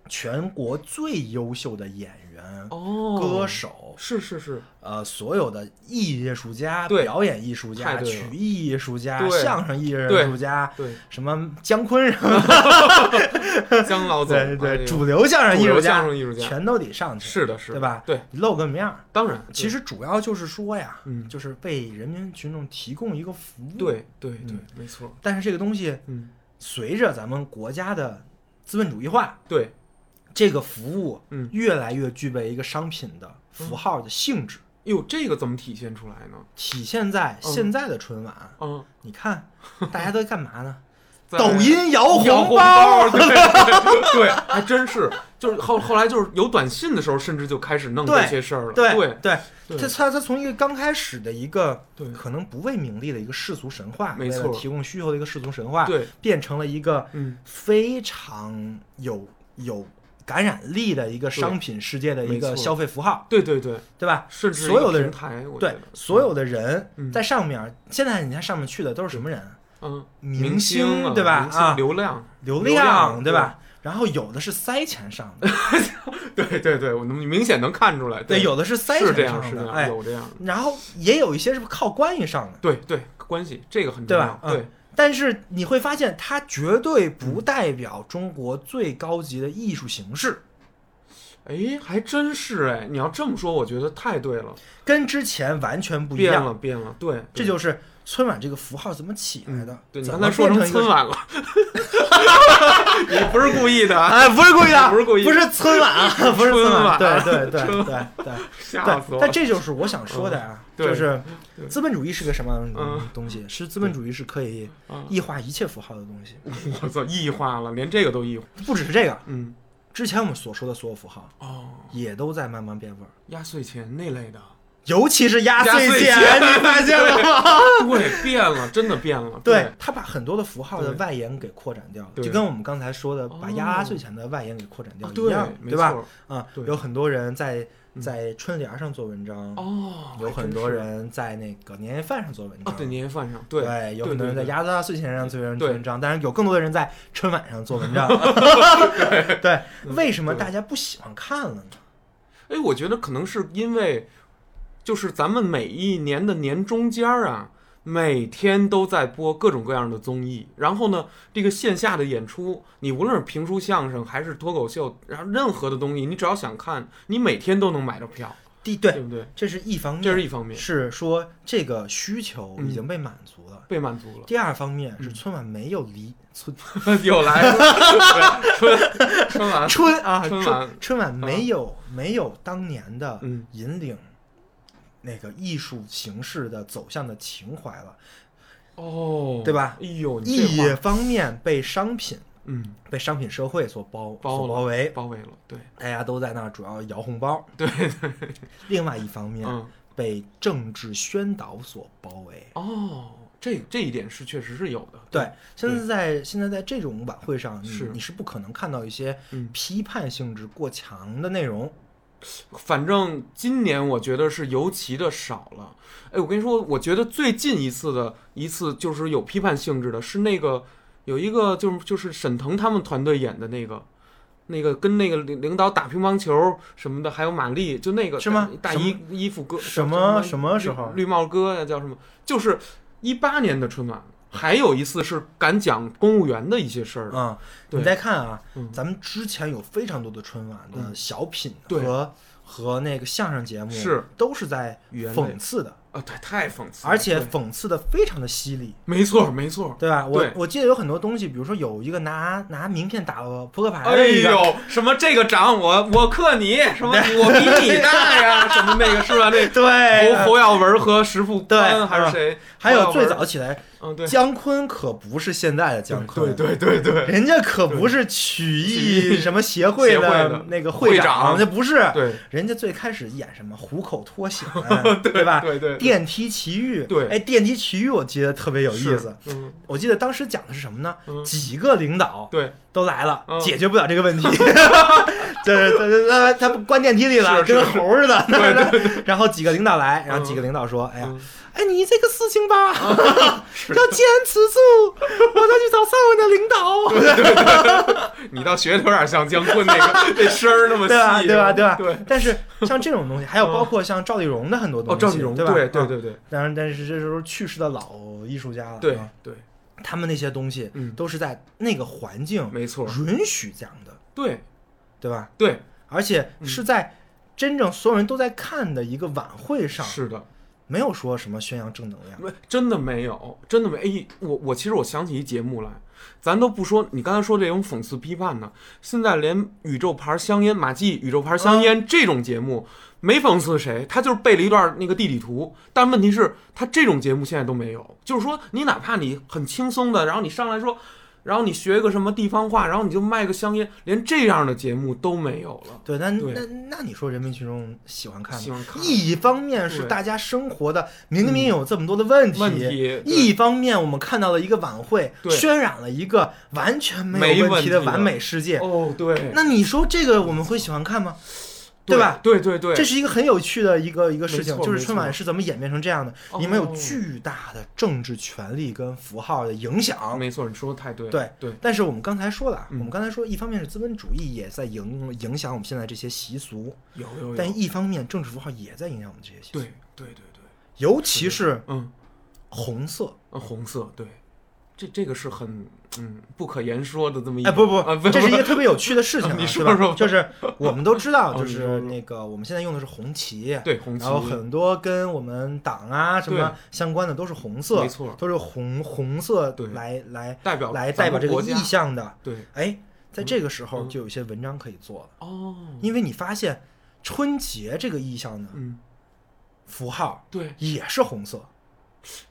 全国最优秀的演员、哦，歌手是是是，呃，所有的艺术家、对表演艺术家、曲艺艺术家、对相声艺术家，对什么姜昆什么 [LAUGHS] 的，姜老总，对对，主流相声艺术家，全都得上去，是的，是，对吧？对，露个面儿，当然，其实主要就是说呀，嗯，就是为人民群众提供一个服务，对对对，没错。但是这个东西，嗯，随着咱们国家的资本主义化，对。这个服务，嗯，越来越具备一个商品的符号的性质。哟，这个怎么体现出来呢？体现在现在的春晚。嗯，你看，大家都在干嘛呢？[LAUGHS] 抖音摇红包。[LAUGHS] 对，还真是。就是后后来就是有短信的时候，甚至就开始弄这些事儿了。对对对，他他他从一个刚开始的一个可能不为名利的一个世俗神话，没错，提供需求的一个世俗神话，对，变成了一个嗯非常有有。感染力的一个商品世界的一个消费符号，对对对，对吧？甚至所有的人，对所有的人在上面，现在你看上面去的都是什么人？嗯，明星对吧？啊，流量，流量对吧？然后有的是塞钱上的，[LAUGHS] 对对对，我能明显能看出来。对，有的是塞钱上的，哎，有这样。然后也有一些是靠关系上的，对对，关系这个很重要，对。但是你会发现，它绝对不代表中国最高级的艺术形式。哎，还真是哎！你要这么说，我觉得太对了，跟之前完全不一样，变了，变了。对，这就是春晚这个符号怎么起来的。对，你刚才说成春晚了，[LAUGHS] 你不是故意的，哎，不是故意的，不是故意，不是春晚啊，不是春晚，对对对对对，吓 [LAUGHS] 死我！但这就是我想说的呀，就是资本主义是个什么东西？是资本主义是可以异化一切符号的东西。[LAUGHS] 我操，异化了，连这个都异化，不只是这个，嗯。之前我们所说的所有符号哦，也都在慢慢变味儿，压岁钱那类的，尤其是压岁钱，你发现了吗？对，变了，真的变了。对他把很多的符号的外延给扩展掉了，就跟我们刚才说的把压岁钱的外延给扩展掉一样，对吧？啊，有很多人在在春联上做文章，哦，有很多人在那个年夜饭上做文章，对年夜饭上，对，有很多人在压岁钱上做文章，但是有更多的人在春晚上做文章。对，[LAUGHS] 为什么大家不喜欢看了呢？哎，我觉得可能是因为。就是咱们每一年的年中间儿啊，每天都在播各种各样的综艺，然后呢，这个线下的演出，你无论是评书、相声还是脱口秀，然后任何的东西，你只要想看，你每天都能买到票。对对不对？这是一方面，这是一方面，是说这个需求已经被满足了，被满足了。第二方面是春晚没有离春 [LAUGHS] 又来 [LAUGHS] 春春晚春啊春晚春晚没有没有当年的引领。那个艺术形式的走向的情怀了，哦，对吧？哎呦，一方面被商品，嗯，被商品社会所包包包围包围了，对，大家都在那儿主要摇红包，对对。另外一方面，被政治宣导所包围。哦，这这一点是确实是有的。对，现在在现在在这种晚会上，是你是不可能看到一些批判性质过强的内容。反正今年我觉得是尤其的少了。哎，我跟你说，我觉得最近一次的一次就是有批判性质的，是那个有一个就是就是沈腾他们团队演的那个，那个跟那个领领导打乒乓球什么的，还有马丽，就那个是吗？大衣衣服哥什么什么时候？绿帽哥呀，叫什么？就是一八年的春晚。还有一次是敢讲公务员的一些事儿。啊！你再看啊，咱们之前有非常多的春晚的小品和和那个相声节目是。都是在讽刺的。啊，对，太讽刺，而且讽刺的非常的犀利，没错，没错，对吧？我我记得有很多东西，比如说有一个拿拿名片打扑克牌，哎呦，什么这个掌我我克你，什么我比你大呀，什么那个是吧？那 [LAUGHS] 对，侯侯耀文和石富宽还是谁？还有最早起来。嗯，对，姜昆可不是现在的姜昆，对对对对，人家可不是曲艺什么协会的那个会长，那不是，对，人家最开始演什么虎口脱险，[LAUGHS] 对吧？对对，电梯奇遇，对，哎，电梯奇遇我记得特别有意思，嗯，我记得当时讲的是什么呢？几个领导对。都来了，解决不了这个问题，[LAUGHS] [LAUGHS] 就是他他他关电梯里了，跟猴似的，对对对，然后几个领导来，然后几个领导说，哎呀。哎，你这个事情吧，[LAUGHS] 要坚持住，我再去找上位的领导。对对对，你倒学的有点像姜昆那个 [LAUGHS] 那声儿那么细，对吧？对吧？对吧？对。但是像这种东西，还有包括像赵丽蓉的很多东西，赵丽蓉对吧？对对对对。当然，但是这时候去世的老艺术家了，对对。他们那些东西，都是在那个环境没错允许这样的，对对吧？对，而且是在真正所有人都在看的一个晚会上，是的。没有说什么宣扬正能量，真的没有，真的没。哎，我我其实我想起一节目来，咱都不说你刚才说这种讽刺批判呢，现在连宇宙牌香烟马季宇宙牌香烟这种节目没讽刺谁，他就是背了一段那个地理图，但问题是，他这种节目现在都没有，就是说你哪怕你很轻松的，然后你上来说。然后你学一个什么地方话，然后你就卖个香烟，连这样的节目都没有了。对，那那那你说人民群众喜欢看吗？喜欢看。一方面是大家生活的明明有这么多的问题，问题；一方面我们看到了一个晚会，渲染了一个完全没有问题的完美世界。哦，对。那你说这个我们会喜欢看吗？对吧？对对对，这是一个很有趣的一个一个事情，就是春晚是怎么演变成这样的？你们有巨大的政治权力跟符号的影响。没错，你说的太对。对对。但是我们刚才说了，我们刚才说，一方面是资本主义也在影影响我们现在这些习俗，有有。但一方面政治符号也在影响我们这些习俗。对对对对。尤其是嗯，红色，红色，对。这这个是很嗯。不可言说的这么一哎不不这是一个 [LAUGHS] 特别有趣的事情，你说说就是我们都知道，就是那个我们现在用的是红旗，对红旗，然后很多跟我们党啊什么相关的都是红色，没错，都是红红色来来代表来代表这个意象的，对，哎，在这个时候就有些文章可以做了。哦，因为你发现春节这个意象呢，嗯，符号对。也是红色。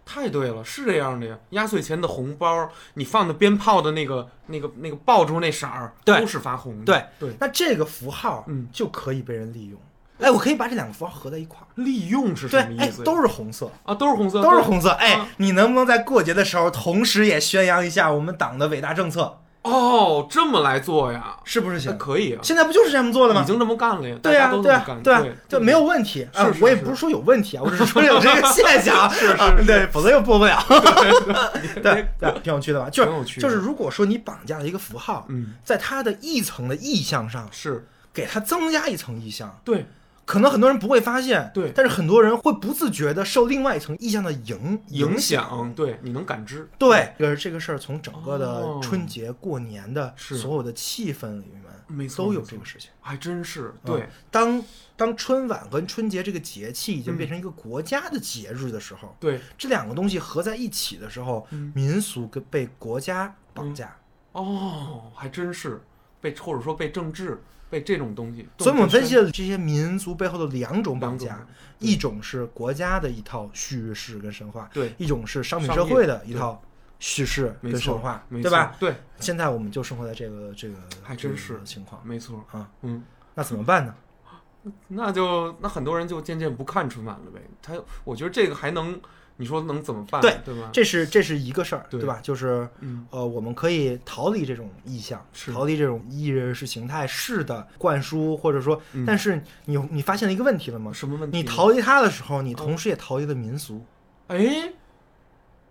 太对了，是这样的呀。压岁钱的红包，你放的鞭炮的那个、那个、那个爆竹那色儿，都是发红的。对对。那这个符号，嗯，就可以被人利用。哎，我可以把这两个符号合在一块儿。利用是什么意思？都是红色啊，都是红色，都是红色。哎，你能不能在过节的时候，同时也宣扬一下我们党的伟大政策？哦，这么来做呀？是不是行？可以啊。现在不就是这么做的吗？已经这么干了呀。对呀，对呀，对呀，就没有问题啊。我也不是说有问题啊，[LAUGHS] 我只是说有这个现象。是是，对，否则又播不了。[LAUGHS] 对 [LAUGHS] 对，挺有趣的吧？就是就是，如果说你绑架了一个符号，嗯，在它的一层的意向上，是给它增加一层意向，对。可能很多人不会发现，对，但是很多人会不自觉的受另外一层意象的影影响，对，你能感知，对，就是这个事儿从整个的春节过年的所有的气氛里面，都有这个事情，还真是，对，当当春晚跟春节这个节气已经变成一个国家的节日的时候，对，这两个东西合在一起的时候，民俗跟被国家绑架，哦，还真是被或者说被政治。被这种东西，所以我们分析了这些民族背后的两种绑架，一种是国家的一套叙事跟神话，对；一种是商品社会的一套叙事跟神话，对吧？对。现在我们就生活在这个这个还真是情况，没错啊。嗯，那怎么办呢？那就那很多人就渐渐不看春晚了呗。他，我觉得这个还能。你说能怎么办？对对吗？这是这是一个事儿，对吧？就是呃，我们可以逃离这种意向，逃离这种意识形态式的灌输，或者说，但是你你发现了一个问题了吗？什么问题？你逃离它的时候，你同时也逃离了民俗。哎，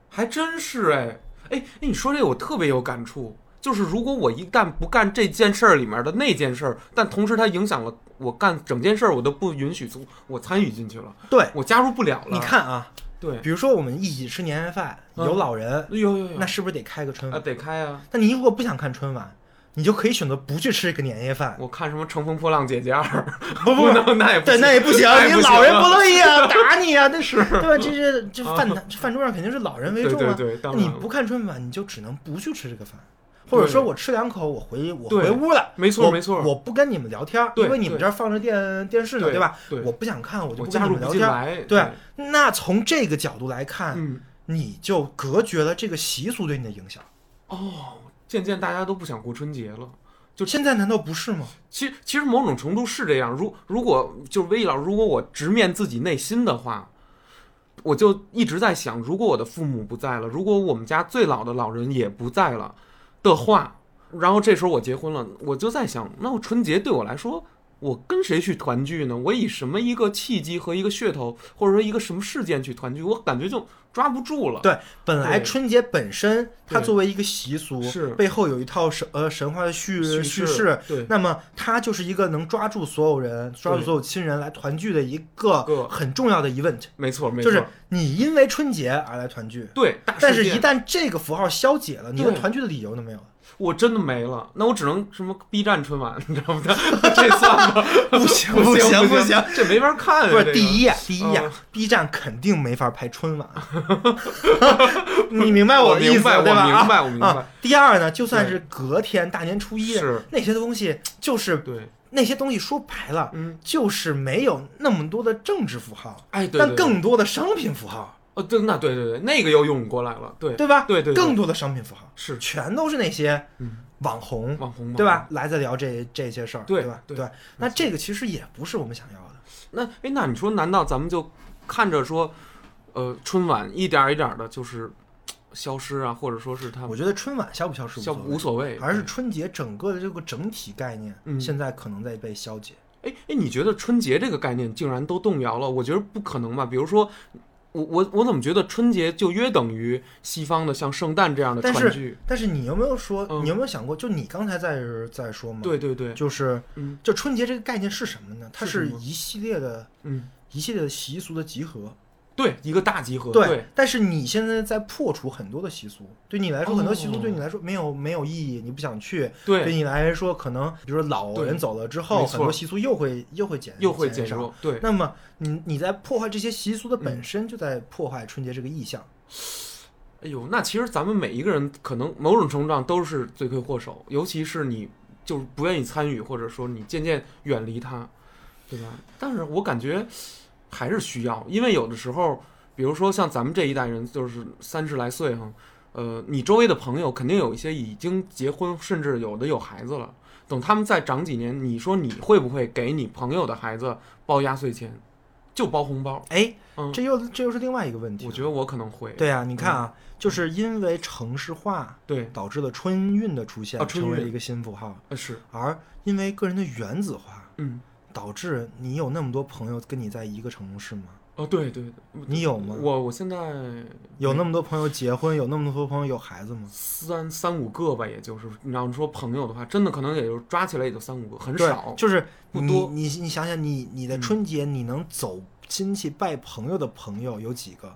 还真是哎哎，你说这个我特别有感触。就是如果我一旦不干这件事儿里面的那件事儿，但同时它影响了我干整件事儿，我都不允许从我参与进去了，对我加入不了了。你看啊。对，比如说我们一起吃年夜饭，有老人，有有有，那是不是得开个春晚？得开啊。那你如果不想看春晚，你就可以选择不去吃这个年夜饭。我看什么《乘风破浪姐姐二》，[LAUGHS] 不不不，那也对，那也不行，你 [LAUGHS] 老人不乐意啊，打你啊，那是对吧？这这这饭饭桌上肯定是老人为重啊。对对，你不看春晚，你就只能不去吃这个饭。或者说我吃两口，我回我回屋了，没错没错，我不跟你们聊天，因为你们这儿放着电电视呢，对吧？我不想看，我就不跟你们聊天。对，那从这个角度来看，你就隔绝了这个习俗对你的影响。哦，渐渐大家都不想过春节了，就现在难道不是吗？其实其实某种程度是这样。如如果就是魏毅老师，如果我直面自己内心的话，我就一直在想，如果我的父母不在了，如果我们家最老的老人也不在了。的话，然后这时候我结婚了，我就在想，那我春节对我来说，我跟谁去团聚呢？我以什么一个契机和一个噱头，或者说一个什么事件去团聚？我感觉就抓不住了。对，本来春节本身它作为一个习俗，是背后有一套神呃神话的叙叙事，对，那么它就是一个能抓住所有人、抓住所有亲人来团聚的一个很重要的 event。没错，没错，就是你因为春节而来团聚，对，但是一旦这个符号消解了，你的团聚的理由都没有了。我真的没了，那我只能什么 B 站春晚，[LAUGHS] 你知道吗？这算吗？[LAUGHS] 不行不行不行，这没法看。不是第一第一呀，B 站肯定没法拍春晚。[LAUGHS] 你明白我的意思对吧？明白我明白。第二呢，就算是隔天大年初一，那些东西就是对那些东西说白了，嗯，就是没有那么多的政治符号，哎，但更多的商品符号。哦，对，那对对对，那个又用过来了，对对吧？对对，更多的商品符号是全都是那些网红，网红对吧？来在聊这这些事儿，对吧？对，那这个其实也不是我们想要的。那哎，那你说，难道咱们就看着说，呃，春晚一点一点的，就是消失啊，或者说是它？我觉得春晚消不消失消无所谓，而是春节整个的这个整体概念，现在可能在被消解。哎哎，你觉得春节这个概念竟然都动摇了？我觉得不可能吧？比如说。我我我怎么觉得春节就约等于西方的像圣诞这样的团聚？但是你有没有说，你有没有想过，就你刚才在在说嘛？对对对，就是，嗯，就春节这个概念是什么呢？它是一系列的，嗯，一系列的习俗的集合。对，一个大集合。对，但是你现在在破除很多的习俗，对你来说，很多习俗对你来说没有没有意义，你不想去。对，对你来说，可能比如说老人走了之后，很多习俗又会又会减又会减少。对，那么你你在破坏这些习俗的本身，就在破坏春节这个意象。哎呦，那其实咱们每一个人可能某种程度上都是罪魁祸首，尤其是你就是不愿意参与，或者说你渐渐远离它，对吧？但是我感觉。还是需要，因为有的时候，比如说像咱们这一代人，就是三十来岁哈，呃，你周围的朋友肯定有一些已经结婚，甚至有的有孩子了。等他们再长几年，你说你会不会给你朋友的孩子包压岁钱，就包红包？哎，这又这又是另外一个问题。我觉得我可能会。对啊，你看啊，就是因为城市化对导致了春运的出现，成为了一个新符号。呃是，而因为个人的原子化，嗯，导致你有那么多朋友跟你在一个城市吗？哦，对对对，你有吗？我我现在有那么多朋友结婚，有那么多朋友有孩子吗？三三五个吧，也就是你要说朋友的话，真的可能也就抓起来也就三五个，很少，就是不多。你你想想，你你的春节你能走亲戚拜朋友的朋友有几个？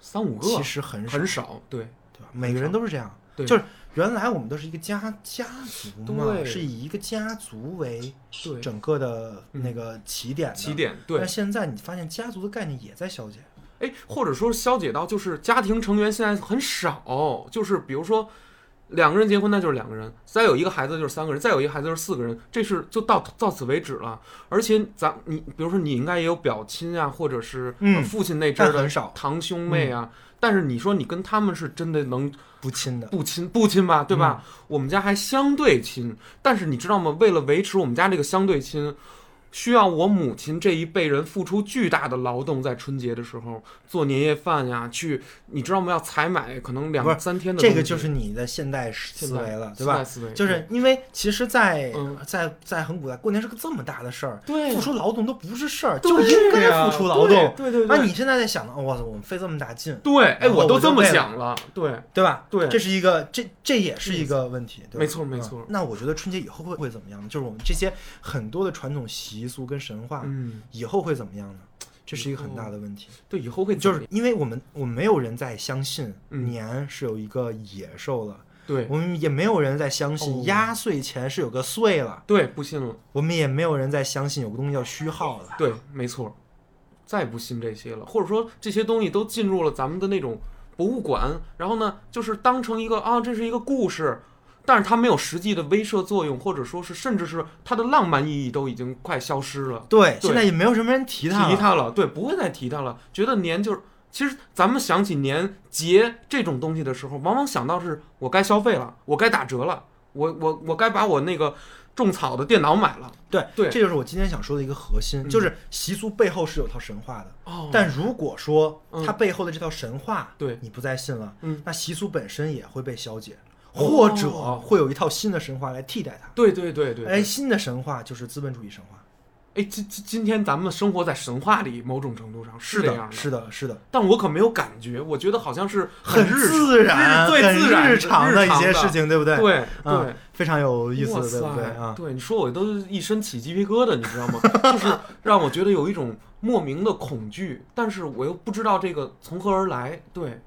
三五个，其实很很少，对对吧？每个人都是这样，对，就是。原来我们都是一个家家族嘛，是以一个家族为整个的那个起点。起点对。但现在你发现家族的概念也在消解，哎，或者说消解到就是家庭成员现在很少，就是比如说两个人结婚那就是两个人，再有一个孩子就是三个人，再有一个孩子就是四个人，这是就到到此为止了。而且咱你比如说你应该也有表亲啊，或者是父亲那阵的堂兄妹啊。但是你说你跟他们是真的能不亲的？不亲不亲吧，对吧？我们家还相对亲，但是你知道吗？为了维持我们家这个相对亲。需要我母亲这一辈人付出巨大的劳动，在春节的时候做年夜饭呀，去你知道吗？要采买可能两三天的。这个就是你的现代思维了，对吧？就是因为其实，在在在很古代，过年是个这么大的事儿，付出劳动都不是事儿，就应该付出劳动。对对对。那你现在在想呢？哇塞，我们费这么大劲。对，哎，我都这么想了，对对吧？对，这是一个，这这也是一个问题。没错没错。那我觉得春节以后会会怎么样呢？就是我们这些很多的传统习。习俗跟神话，嗯，以后会怎么样呢？这是一个很大的问题。对，以后会就是因为我们，我们没有人再相信年是有一个野兽了，对我们也没有人在相信压岁钱是有个岁了，对，不信了。我们也没有人在相信有个东西叫虚号了，对，没错，再不信这些了，或者说这些东西都进入了咱们的那种博物馆，然后呢，就是当成一个啊，这是一个故事。但是它没有实际的威慑作用，或者说是甚至是它的浪漫意义都已经快消失了。对，现在也没有什么人提它提它了。对，不会再提它了。觉得年就是，其实咱们想起年节这种东西的时候，往往想到是我该消费了，我该打折了，我我我该把我那个种草的电脑买了。对对，这就是我今天想说的一个核心，就是习俗背后是有套神话的。哦。但如果说它背后的这套神话，对你不再信了，嗯，那习俗本身也会被消解。或者会有一套新的神话来替代它。对对对对，哎，新的神话就是资本主义神话。哎，今今今天咱们生活在神话里，某种程度上是这样的，是的，是的。但我可没有感觉，我觉得好像是很自然、最自然、日常的一些事情，对不对？对对，非常有意思，对不对啊？对，你说我都一身起鸡皮疙瘩，你知道吗？[LAUGHS] 就是让我觉得有一种莫名的恐惧，但是我又不知道这个从何而来。对，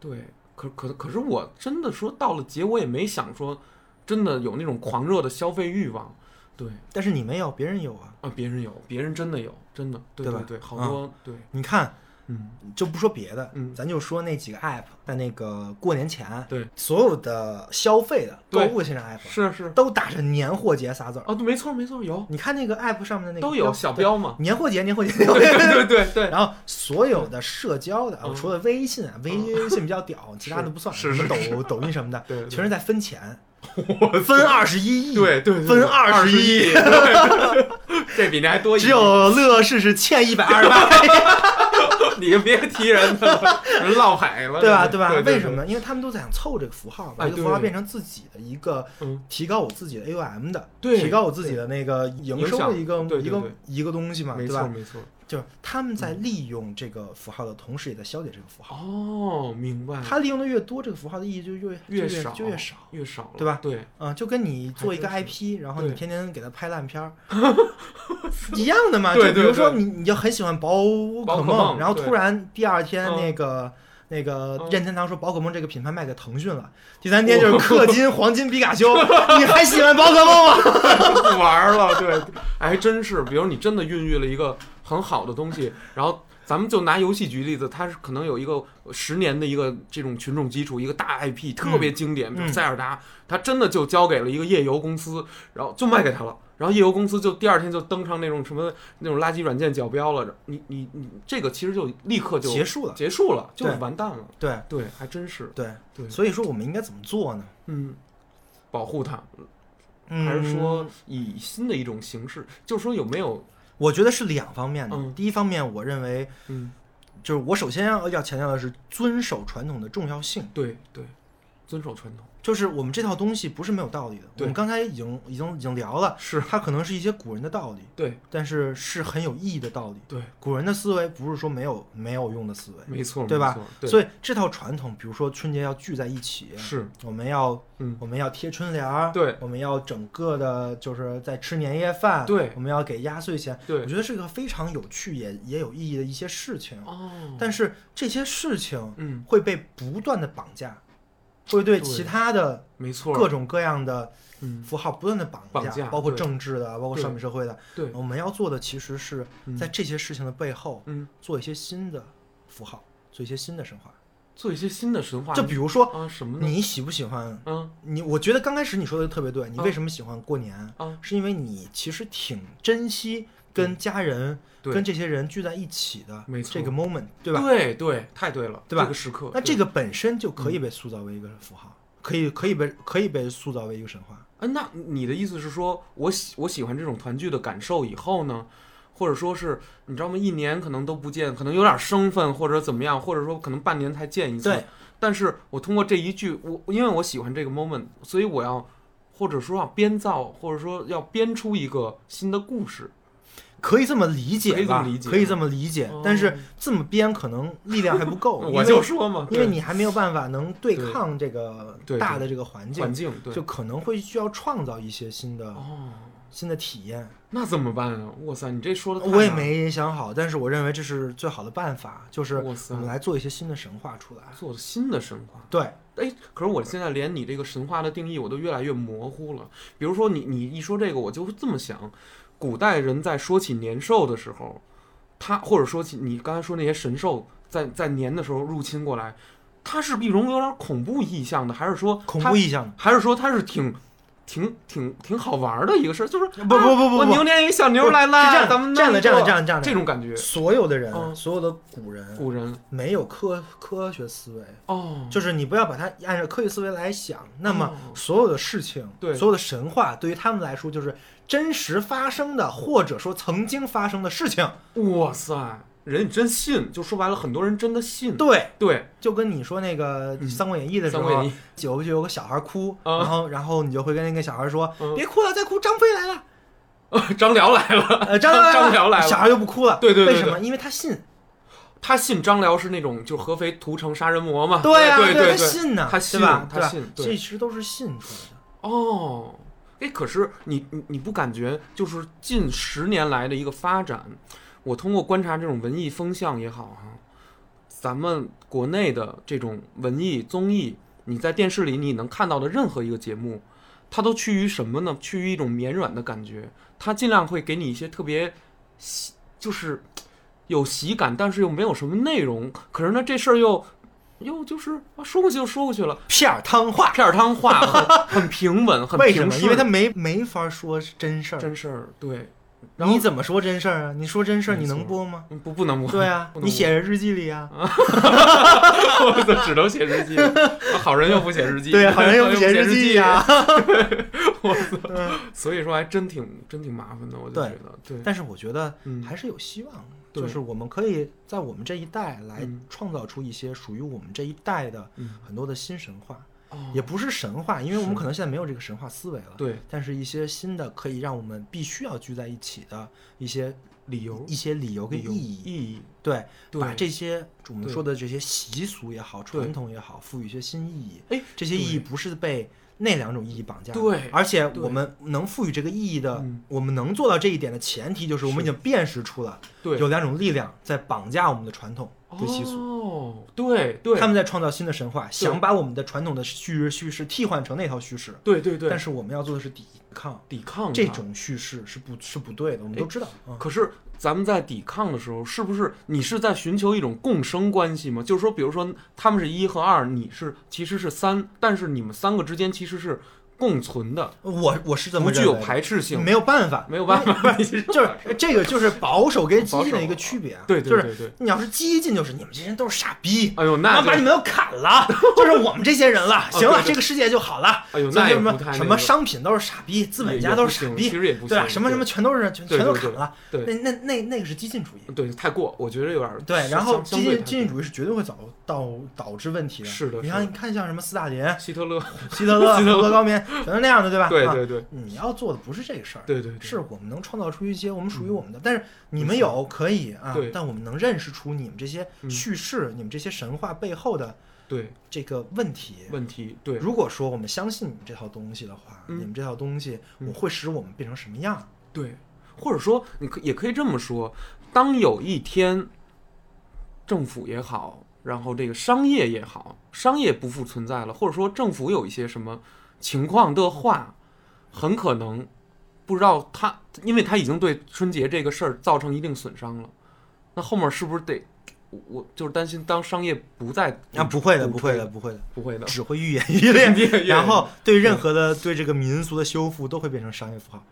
对。可可可是我真的说到了节，我也没想说，真的有那种狂热的消费欲望，对。但是你没有，别人有啊。啊，别人有，别人真的有，真的，对吧？对，好多，对。你看。嗯，就不说别的，嗯，咱就说那几个 app，在那个过年前，对所有的消费的购物线上 app，是是，都打着年货节仨字儿。哦，对，没错没错，有。你看那个 app 上面的那个都有小标嘛，年货节年货节，对对对对。然后所有的社交的，除了微信啊，微信比较屌，[LAUGHS] 其他的不算，什么抖抖音什么的，[LAUGHS] 对，全是在分钱，分二十一亿，对对，分二十亿，[LAUGHS] 这比那还多。只有乐视是欠一百二十八。[LAUGHS] 你别提人了，[LAUGHS] 人落海了，对吧？对吧？为什么呢？因为他们都在想凑这个符号，把这个符号变成自己的一个提高我自己的 AUM 的，提高我自己的那个营收的一个一个一个东西嘛，对吧？没错。就是他们在利用这个符号的同时，也在消解这个符号。哦，明白。他利用的越多，这个符号的意义就越越少，就越少，越少，对吧？对，嗯，就跟你做一个 IP，然后你天天给他拍烂片儿，[LAUGHS] 一样的嘛。就比如说你，你就很喜欢宝可梦，然后突然第二天那个那个任天堂说宝可梦这个品牌卖给腾讯了，第三天就是氪金黄金皮卡丘，你还喜欢宝可梦吗？[LAUGHS] 不玩了，对，还真是。比如你真的孕育了一个。很好的东西，然后咱们就拿游戏举例子，它是可能有一个十年的一个这种群众基础，一个大 IP 特别经典，比如塞尔达，它真的就交给了一个页游公司，然后就卖给他了，然后夜游公司就第二天就登上那种什么那种垃圾软件角标了，你你你这个其实就立刻就结束了，结束了，就完蛋了，对对，还真是，对对，所以说我们应该怎么做呢？嗯，保护它。还是说以新的一种形式？就是说有没有？我觉得是两方面的。第一方面，我认为，嗯，就是我首先要要强调的是遵守传统的重要性。对对，遵守传统。就是我们这套东西不是没有道理的。我们刚才已经已经已经聊了，是它可能是一些古人的道理，对，但是是很有意义的道理。对，古人的思维不是说没有没有用的思维，没错，对吧？所以这套传统，比如说春节要聚在一起，是我们要嗯我们要贴春联儿，对，我们要整个的就是在吃年夜饭，对，我们要给压岁钱，对，我觉得是一个非常有趣也也有意义的一些事情。哦，但是这些事情嗯会被不断的绑架。会对其他的没错各种各样的符号不断的绑架，包括政治的，包括商品社会的。对，我们要做的其实是在这些事情的背后，嗯，做一些新的符号，做一些新的神话，做一些新的神话。就比如说啊，什么？你喜不喜欢？嗯，你我觉得刚开始你说的特别对。你为什么喜欢过年？啊，是因为你其实挺珍惜跟家人。跟这些人聚在一起的这个 moment，对吧？对对，太对了，对吧？这个时刻，那这个本身就可以被塑造为一个符号，可以可以被可以被塑造为一个神话。哎，那你的意思是说，我喜我喜欢这种团聚的感受以后呢，或者说是你知道吗？一年可能都不见，可能有点生分或者怎么样，或者说可能半年才见一次。对。但是我通过这一句，我因为我喜欢这个 moment，所以我要或者说要编造，或者说要编出一个新的故事。可以这么理解吧？可以这么理解，但是这么编可能力量还不够。[LAUGHS] 我就说嘛，因为你还没有办法能对抗这个大的这个环境，环境就可能会需要创造一些新的新的体验。那怎么办啊？哇塞，你这说的我也没想好，但是我认为这是最好的办法，就是我们来做一些新的神话出来，做新的神话。对，哎，可是我现在连你这个神话的定义我都越来越模糊了。比如说你你一说这个，我就会这么想。古代人在说起年兽的时候，他或者说起你刚才说那些神兽在在年的时候入侵过来，它是一种有点恐怖意象的，还是说恐怖意象，还是说它是挺挺挺挺好玩的一个事儿？就是不不不不，我牛年一小牛来了，这样咱们这样的这样的这样这样这种感觉。所有的人，所有的古人，古人。没有科科学思维。哦，就是你不要把它按照科学思维来想，那么所有的事情，对。所有的神话，对于他们来说就是。真实发生的，或者说曾经发生的事情，哇塞，人真信，就说白了，很多人真的信。对对，就跟你说那个《三国演义》的时候，有就有个小孩哭，然后然后你就会跟那个小孩说：“别哭了，再哭张飞来了，[LAUGHS] 张辽来了，呃，张张辽来了。”小孩就不哭了，对对对，为什么？因为他信，他信张辽是那种就合肥屠城杀人魔嘛？对呀，对对，他信呢，他信吧？他信，这其实都是信出来的哦。哎，可是你你你不感觉就是近十年来的一个发展？我通过观察这种文艺风向也好哈，咱们国内的这种文艺综艺，你在电视里你能看到的任何一个节目，它都趋于什么呢？趋于一种绵软的感觉，它尽量会给你一些特别喜，就是有喜感，但是又没有什么内容。可是呢，这事儿又。又就是啊，说过去就说过去了，片儿汤话，片儿汤话，很 [LAUGHS] 很平稳，很为什么？因为他没没法说真事儿，真事儿。对，你怎么说真事儿啊？你说真事儿，你能播吗？不，不能播。对啊，[LAUGHS] 你写在日记里啊，[LAUGHS] 我只能写日记。好人又不写日记，对，好人又不写日记呀。[LAUGHS] 我操，所以说还真挺真挺麻烦的，我就觉得。对，但是我觉得还是有希望。就是我们可以在我们这一代来创造出一些属于我们这一代的很多的新神话，也不是神话，因为我们可能现在没有这个神话思维了。对，但是一些新的可以让我们必须要聚在一起的一些理由、一些理由跟意义。意义对，把这些我们说的这些习俗也好、传统也好，赋予一些新意义。哎，这些意义不是被。那两种意义绑架，对，而且我们能赋予这个意义的，我们能做到这一点的前提，就是我们已经辨识出了，有两种力量在绑架我们的传统对习俗。哦，对对，他们在创造新的神话，想把我们的传统的叙事叙事替换成那套叙事。对对对。但是我们要做的是抵抗，抵抗这种叙事是不是不对的，我们都知道。可是。咱们在抵抗的时候，是不是你是在寻求一种共生关系吗？就是说，比如说他们是一和二，你是其实是三，但是你们三个之间其实是共存的，我我是这么不具有排斥性，没有办法，没有办法，就是这个就是保守跟激进的一个区别，对，就是你要是激进，就是你们这些人都是傻逼，哎呦，那把你们都砍了，就是我们这些人了，行了，这个世界就好了，哎呦，那什么什么商品都是傻逼，资本家都是傻逼，其实也不对吧？什么什么全都是全全都砍了，对，那那那那个是激进主义，对，太过，我觉得有点对，然后激进激进主义是绝对会导导导致问题的，是的，你看你看像什么斯大林、希特勒、希特勒、德高棉，全是那样的，对吧？对对对，你要做的不是这个事儿，对对，是我们能创造出一些我们属于我们的，但是你们有可以啊，但我们能认识出你们这些叙事、你们这些神话背后的对。这个问题。问题。对，如果说我们相信你们这套东西的话，你们这套东西我会使我们变成什么样？对，或者说你可也可以这么说，当有一天政府也好，然后这个商业也好，商业不复存在了，或者说政府有一些什么。情况的话，很可能不知道他，因为他已经对春节这个事儿造成一定损伤了。那后面是不是得，我就是担心，当商业不再啊，不会的，不会的，不会的，不会的，只会愈演 [LAUGHS] 愈烈，然后对任何的对这个民俗的修复都会变成商业符号。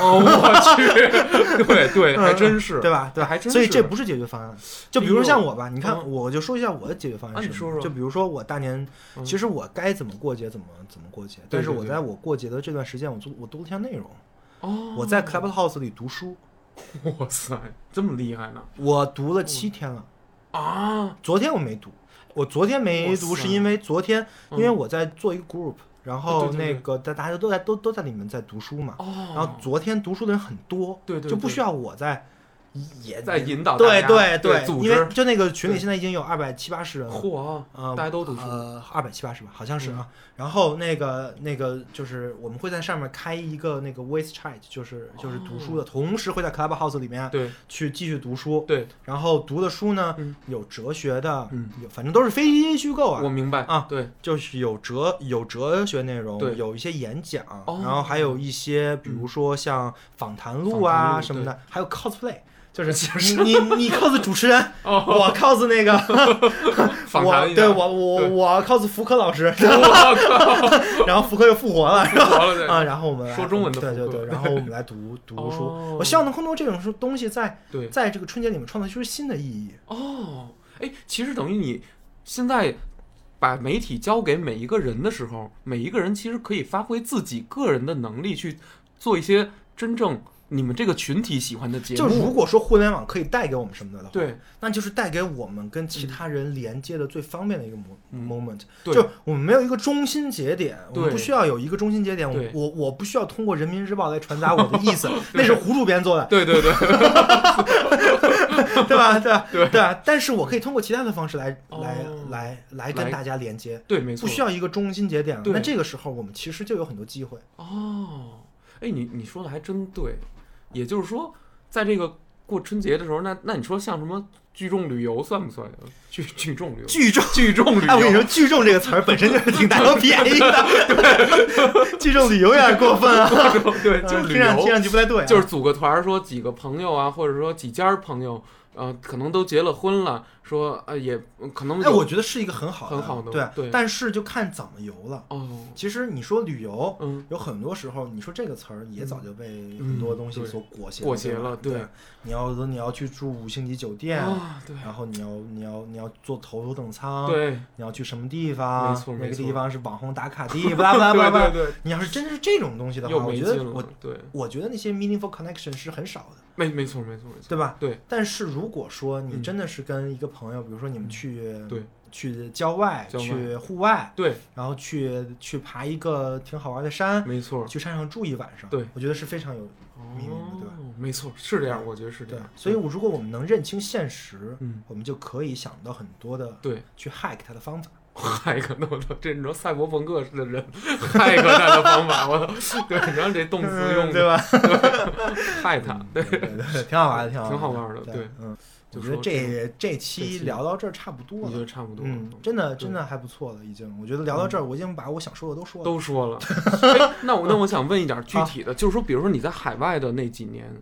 哦，我去，[LAUGHS] 对对，还真是，对吧？对，还真。所以这不是解决方案。就比如说像我吧，你看，我就说一下我的解决方案是什么。就比如说我大年，其实我该怎么过节怎么怎么过节。但是我在我过节的这段时间，我读我读了一项内容。哦。我在 Clubhouse 里读书。哇塞，这么厉害呢！我读了七天了。啊！昨天我没读，我昨天没读是因为昨天因为我在做一个 group。然后那个大大家都在都都在里面在读书嘛，然后昨天读书的人很多，对对，就不需要我在。也在引导对对对，因为就那个群里现在已经有二百七八十人，嚯，呃，大家都读书，呃，二百七八十吧，好像是啊。然后那个那个就是我们会在上面开一个那个 voice chat，就是就是读书的，同时会在 clubhouse 里面对去继续读书，对。然后读的书呢，有哲学的，有反正都是非虚构啊。我明白啊，对，就是有哲有哲学内容，有一些演讲，然后还有一些比如说像访谈录啊什么的，还有 cosplay。就是你你 [LAUGHS] 你 cos 主持人，[LAUGHS] [LAUGHS] 我 cos 那个，我对我我我 cos 福柯老师，然后福柯又复活了，是吧啊，然后我们说中文的，对对对，然后我们来读读书，我希望能通过这种书东西，在在这个春节里面创造出新的意义。哦，哎，其实等于你现在把媒体交给每一个人的时候，每一个人其实可以发挥自己个人的能力去做一些真正。你们这个群体喜欢的节目，就如果说互联网可以带给我们什么的话，对，那就是带给我们跟其他人连接的最方便的一个 moment。对，就我们没有一个中心节点，我们不需要有一个中心节点。我我不需要通过人民日报来传达我的意思，[LAUGHS] 那是胡主编做的。对对对，[LAUGHS] 对吧？对吧？对吧？但是我可以通过其他的方式来来来来跟大家连接。对，没错，不需要一个中心节点。那这个时候我们其实就有很多机会。哦，哎，你你说的还真对。也就是说，在这个过春节的时候，那那你说像什么聚众旅游算不算？聚聚众旅游，聚众聚众旅游。我跟你说，聚众这个词儿本身就是挺占便宜的。对，聚众旅游有点过分啊。对，就是听上听上去不太对。就是组个团，说几个朋友啊，或者说几家朋友。呃，可能都结了婚了，说呃，也可能。哎，我觉得是一个很好的，很好的，对对。但是就看怎么游了。哦，其实你说旅游，嗯，有很多时候，你说这个词儿也早就被很多东西所裹挟裹挟了。对，你要你要去住五星级酒店，对，然后你要你要你要坐头头等舱，对，你要去什么地方？没错，那个地方是网红打卡地，不啦不啦不啦。对对。你要是真的是这种东西的话，我觉得我对，我觉得那些 meaningful connection 是很少的。没没错没错没错，对吧？对。但是如果说你真的是跟一个朋友，比如说你们去对去郊外去户外，对，然后去去爬一个挺好玩的山，没错，去山上住一晚上，对，我觉得是非常有意义的，对吧？没错，是这样，我觉得是这样。所以，我如果我们能认清现实，嗯，我们就可以想到很多的对去 hack 它的方法。[LAUGHS] hack 那么多，这你说赛博朋克式的人 hack 它的方法，我对，你看这动词用 [LAUGHS] 对吧？[LAUGHS] 害他，对对对，挺好玩的，挺挺好玩的，对，嗯，我觉得这这期聊到这儿差不多了，我觉得差不多，嗯，真的真的还不错了，已经，我觉得聊到这儿，我已经把我想说的都说了，都说了。[LAUGHS] 哎，那我那我想问一点具体的，就是说，比如说你在海外的那几年，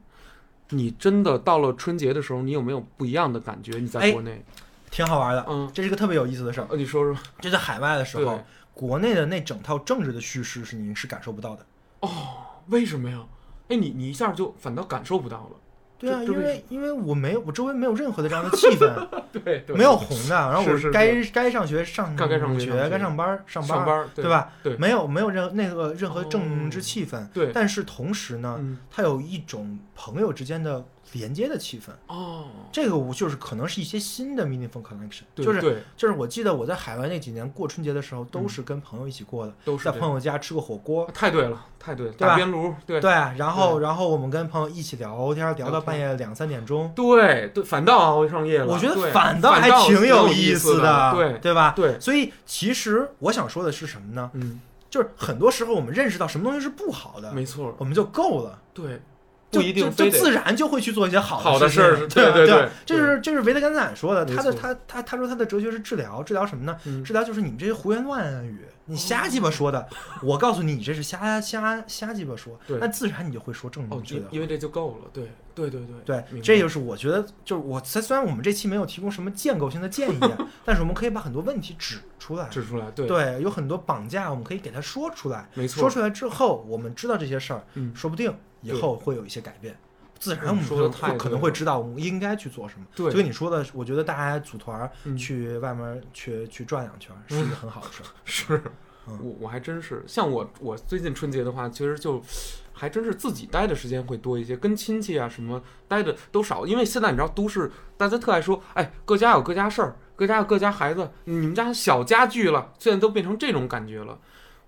你真的到了春节的时候，你有没有不一样的感觉？你在国内？挺好玩的，嗯，这是个特别有意思的事儿。呃，你说说，这在海外的时候，国内的那整套政治的叙事是你是感受不到的。哦，为什么呀？哎，你你一下就反倒感受不到了。对啊，因为因为我没有，我周围没有任何的这样的气氛，[LAUGHS] 对，[LAUGHS] 没有红的。然后我该该上学上该上学，该上班上班，对吧？对，没有没有任那个任何政治气氛。对，但是同时呢，它有一种朋友之间的。连接的气氛。哦，这个我就是可能是一些新的 meaningful connection，就是就是我记得我在海外那几年过春节的时候，都是跟朋友一起过的，都是在朋友家吃个火锅，太对了，太对了，打边炉，对。对，然后然后我们跟朋友一起聊天，聊到半夜两三点钟，对对，反倒熬上夜了，我觉得反倒还挺有意思的，对对吧？对，所以其实我想说的是什么呢？嗯，就是很多时候我们认识到什么东西是不好的，没错，我们就够了，对。就就自然就会去做一些好好的事儿，对对对，这是这是维特根斯坦说的，他的他他他说他的哲学是治疗，治疗什么呢？治疗就是你们这些胡言乱语，你瞎鸡巴说的，[LAUGHS] 我告诉你，你这是瞎瞎瞎鸡巴说，那自然你就会说正确的，因为这就够了，对对对对对，这就是我觉得就是我虽然我们这期没有提供什么建构性的建议，[LAUGHS] 但是我们可以把很多问题指出来，指出来，对。对，有很多绑架，我们可以给他说出来，没。错，说出来之后，我们知道这些事儿，说不定以后会有一些改变。自然我们说可能会知道我们应该去做什么。对，就跟你说的，我觉得大家组团去外面去去转两圈是一个很好的事儿。[LAUGHS] 是，我我还真是像我我最近春节的话，其实就还真是自己待的时间会多一些，跟亲戚啊什么待的都少。因为现在你知道，都市大家特爱说，哎，各家有各家事儿，各家有各家孩子，你们家小家具了，现在都变成这种感觉了。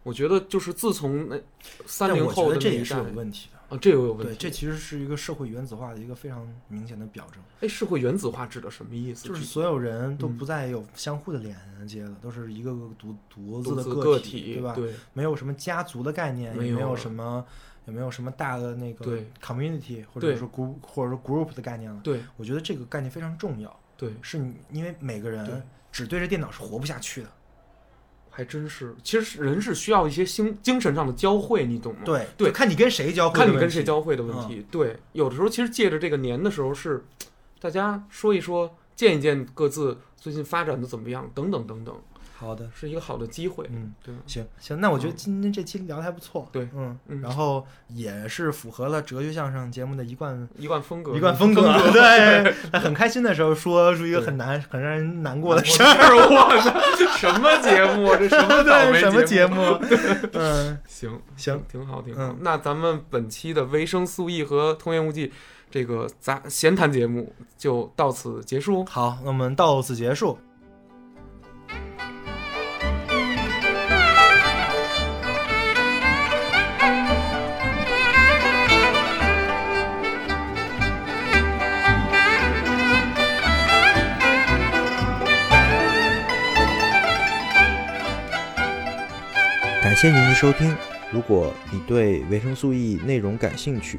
我觉得就是自从那三零后的这也是有问题的。啊，这个有问题。对，这其实是一个社会原子化的一个非常明显的表征。哎，社会原子化指的什么意思？就是所有人都不再有相互的连接了，都是一个个独独自的个体，对吧？对，没有什么家族的概念，也没有什么，也没有什么大的那个 community 或者说 group 或者说 group 的概念了。对，我觉得这个概念非常重要。对，是你因为每个人只对着电脑是活不下去的。还真是，其实人是需要一些精精神上的交汇，你懂吗？对对，看你跟谁交汇，看你跟谁交汇的问题。对，有的时候其实借着这个年的时候，是大家说一说，见一见各自最近发展的怎么样，等等等等。好的，是一个好的机会。嗯，对，行行，那我觉得今天这期聊的还不错。对，嗯，然后也是符合了哲学相声节目的一贯一贯风格，一贯风格。[LAUGHS] 对，[LAUGHS] 在很开心的时候说出一个很难、很让人难过的事儿。我操，什么节目？这什么什么节目？[LAUGHS] 嗯，行行，挺好，挺好。那咱们本期的维生素 E 和通言无忌这个杂闲谈节目就到此结束。好，那我们到此结束。谢您的收听。如果你对维生素 E 内容感兴趣，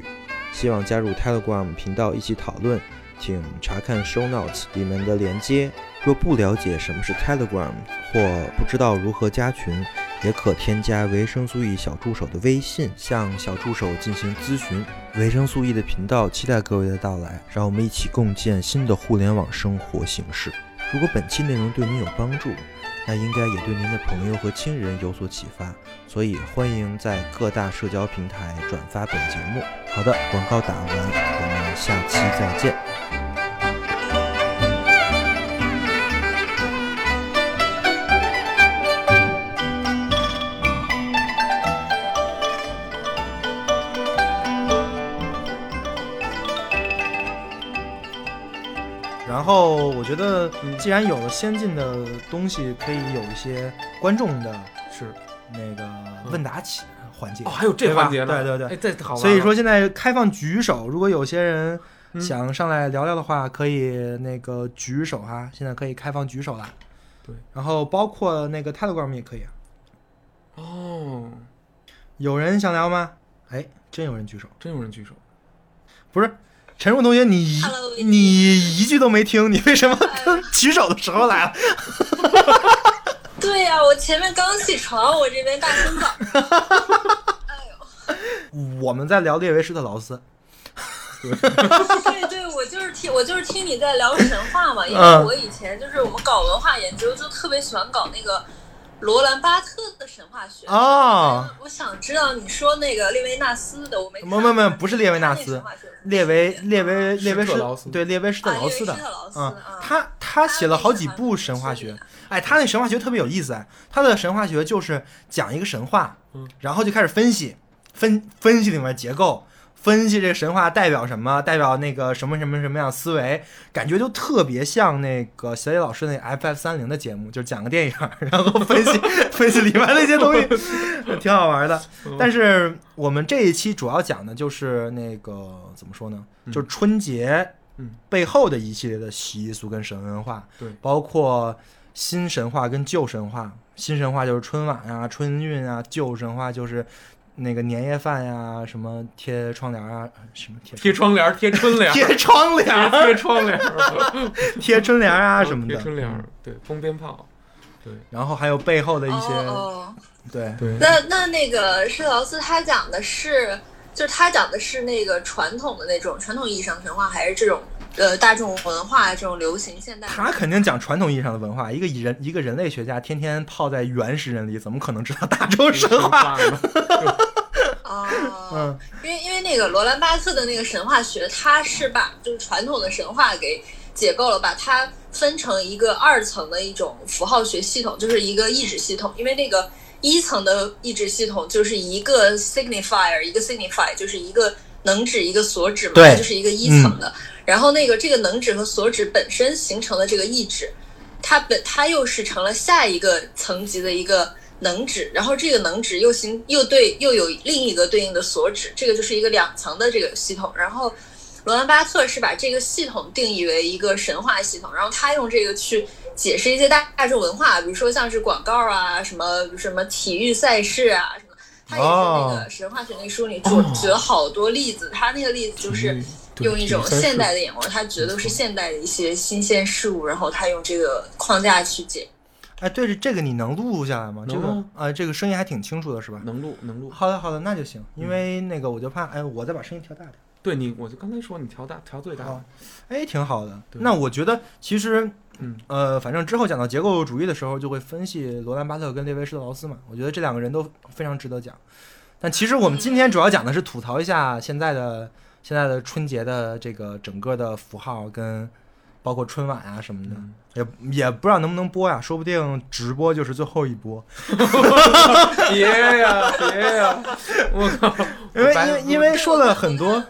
希望加入 Telegram 频道一起讨论，请查看 Show Notes 里面的连接。若不了解什么是 Telegram，或不知道如何加群，也可添加维生素 E 小助手的微信，向小助手进行咨询。维生素 E 的频道期待各位的到来，让我们一起共建新的互联网生活形式。如果本期内容对你有帮助，那应该也对您的朋友和亲人有所启发，所以欢迎在各大社交平台转发本节目。好的，广告打完，我们下期再见。然后我觉得，既然有了先进的东西，可以有一些观众的，是那个问答起环节哦，还有这环节呢，对对对，哎，这好。所以说现在开放举手，如果有些人想上来聊聊的话，可以那个举手哈，现在可以开放举手了。对，然后包括那个 Telegram 也可以。哦，有人想聊吗？哎，真有人举手，真有人举手，不是。陈 rumor 同学，你一你一句都没听，你为什么举手的时候来了？[LAUGHS] 对呀，我前面刚起床，我这边大清早。[LAUGHS] 哎呦，我们在聊列维施特劳斯。对对，我就是听我就是听你在聊神话嘛，因为我以前就是我们搞文化研究，就特别喜欢搞那个罗兰巴特的神话学啊。我想知道你说那个列维纳斯的，我没。没没没，不是列维纳斯，列维列维列维是，对列维施特劳斯的。嗯，他他写了好几部神话学。哎，他那神话学特别有意思哎，他的神话学就是讲一个神话，然后就开始分析分分析里面结构。分析这个神话代表什么？代表那个什么什么什么样思维？感觉就特别像那个小野老师那 FF 三零的节目，就是讲个电影，然后分析 [LAUGHS] 分析里面那些东西，挺好玩的。但是我们这一期主要讲的就是那个怎么说呢？就是春节背后的一系列的习俗跟神文化，对，包括新神话跟旧神话。新神话就是春晚啊、春运啊，旧神话就是。那个年夜饭呀，什么贴窗帘啊，什么贴贴窗帘、贴春联、贴窗帘、贴窗帘、贴春联啊什么的。贴春联，对，放鞭炮，对，然后还有背后的一些，对对。那那那个施劳斯他讲的是，就是他讲的是那个传统的那种传统意义上的神话，还是这种？呃，大众文化这种流行现代，他肯定讲传统意义上的文化。一个人一个人类学家，天天泡在原始人里，怎么可能知道大众神话呢？[LAUGHS] 哦，嗯，因为因为那个罗兰巴特的那个神话学，他是把就是传统的神话给解构了，把它分成一个二层的一种符号学系统，就是一个意志系统。因为那个一层的意志系统就是一个 signifier，一个 signify，就是一个能指一个所指嘛，就是一个一层的。然后那个这个能指和所指本身形成的这个意志，它本它又是成了下一个层级的一个能指，然后这个能指又形又对又有另一个对应的所指，这个就是一个两层的这个系统。然后罗兰巴特是把这个系统定义为一个神话系统，然后他用这个去解释一些大大众文化，比如说像是广告啊，什么什么体育赛事啊什么，他也是那个神话学那书里举举了好多例子，他那个例子就是。用一种现代的眼光，他觉得是现代的一些新鲜事物，然后他用这个框架去解。哎，对，这个你能录下来吗？这个啊，这个声音还挺清楚的，是吧？能录，能录。好的，好的，那就行。因为那个，我就怕，哎，我再把声音调大点。对你，我就刚才说你调大，调最大。哎，挺好的。那我觉得其实，嗯，呃，反正之后讲到结构主义的时候，就会分析罗兰巴特跟列维施特劳斯嘛。我觉得这两个人都非常值得讲。但其实我们今天主要讲的是吐槽一下现在的。现在的春节的这个整个的符号跟包括春晚啊什么的，也也不知道能不能播呀，说不定直播就是最后一播。[LAUGHS] 别呀别呀！我靠！[LAUGHS] 因为因为因为说了很多，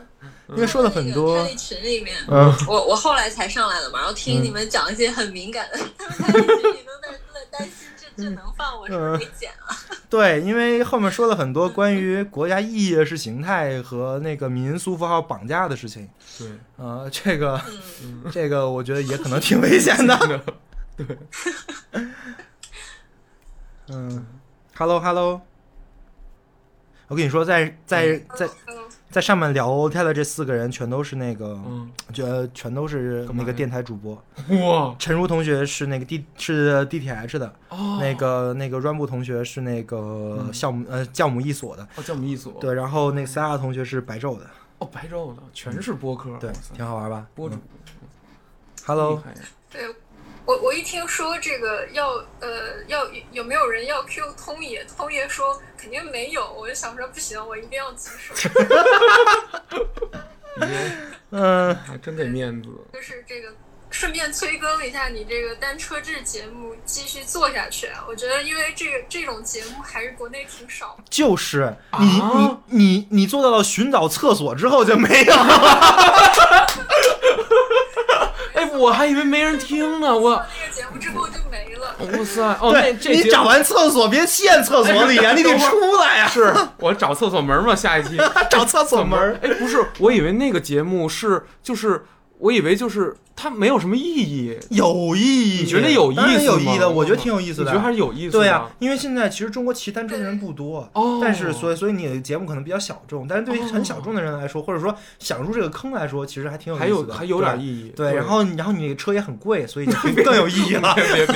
因为说了很多。群里面，嗯，我我后来才上来的嘛，然后听你们讲一些很敏感的，[LAUGHS] 他们群里都在都在担心。这能放我是不是给剪了？[LAUGHS] 对，因为后面说了很多关于国家意识形态和那个民俗符号绑架的事情。对，呃，这个，这个我觉得也可能挺危险的。[LAUGHS] 对。[LAUGHS] 嗯，Hello，Hello，我跟你说，在在在。在上面聊天的这四个人全都是那个，就全都是那个电台主播。哇！陈如同学是那个 D 是 D T H 的，那个那个 r a m b o 同学是那个酵母呃酵母一所的。哦，酵母一所。对，然后那个 Sara 同学是白昼的。哦，白昼的，全是播客。对，挺好玩吧？播主。Hello。对。我我一听说这个要呃要有没有人要 Q 通爷，通爷说肯定没有，我就想说不行，我一定要举手。[LAUGHS] 嗯，还真给面子。就是这个顺便催更一下你这个单车志节目继续做下去，我觉得因为这个这种节目还是国内挺少。就是你你你你做到了寻找厕所之后就没有。[LAUGHS] 哎，我还以为没人听呢，我那个节目之后就没了。哇塞！哦，那这你找完厕所别陷厕所里啊，你得出来呀。是我找厕所门嘛？下一期 [LAUGHS] [LAUGHS] 找厕所门。哎，不是，我以为那个节目是就是。我以为就是它没有什么意义，有意义，你觉得有意思有意义的，我觉得挺有意思的。你觉得还是有意思的？对呀，因为现在其实中国骑单车的人不多，哦，但是所以所以你的节目可能比较小众，但是对于很小众的人来说，或者说想入这个坑来说，其实还挺有意思的，还有点意义。对，然后然后你车也很贵，所以 [LAUGHS] 更有意义了。别别，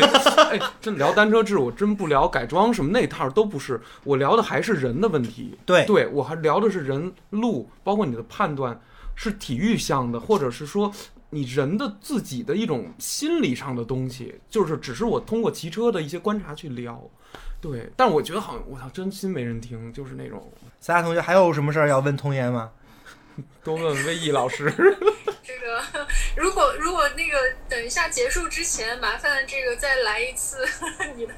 哎，真聊单车志，我真不聊改装什么那套，都不是，我聊的还是人的问题。对，对我还聊的是人路，包括你的判断是体育向的，或者是说。你人的自己的一种心理上的东西，就是只是我通过骑车的一些观察去聊。对，但我觉得好像我操，真心没人听，就是那种。其他同学还有什么事儿要问童言吗？[LAUGHS] 多问魏毅老师。[LAUGHS] 这个，如果如果那个等一下结束之前，麻烦这个再来一次 [LAUGHS] 你的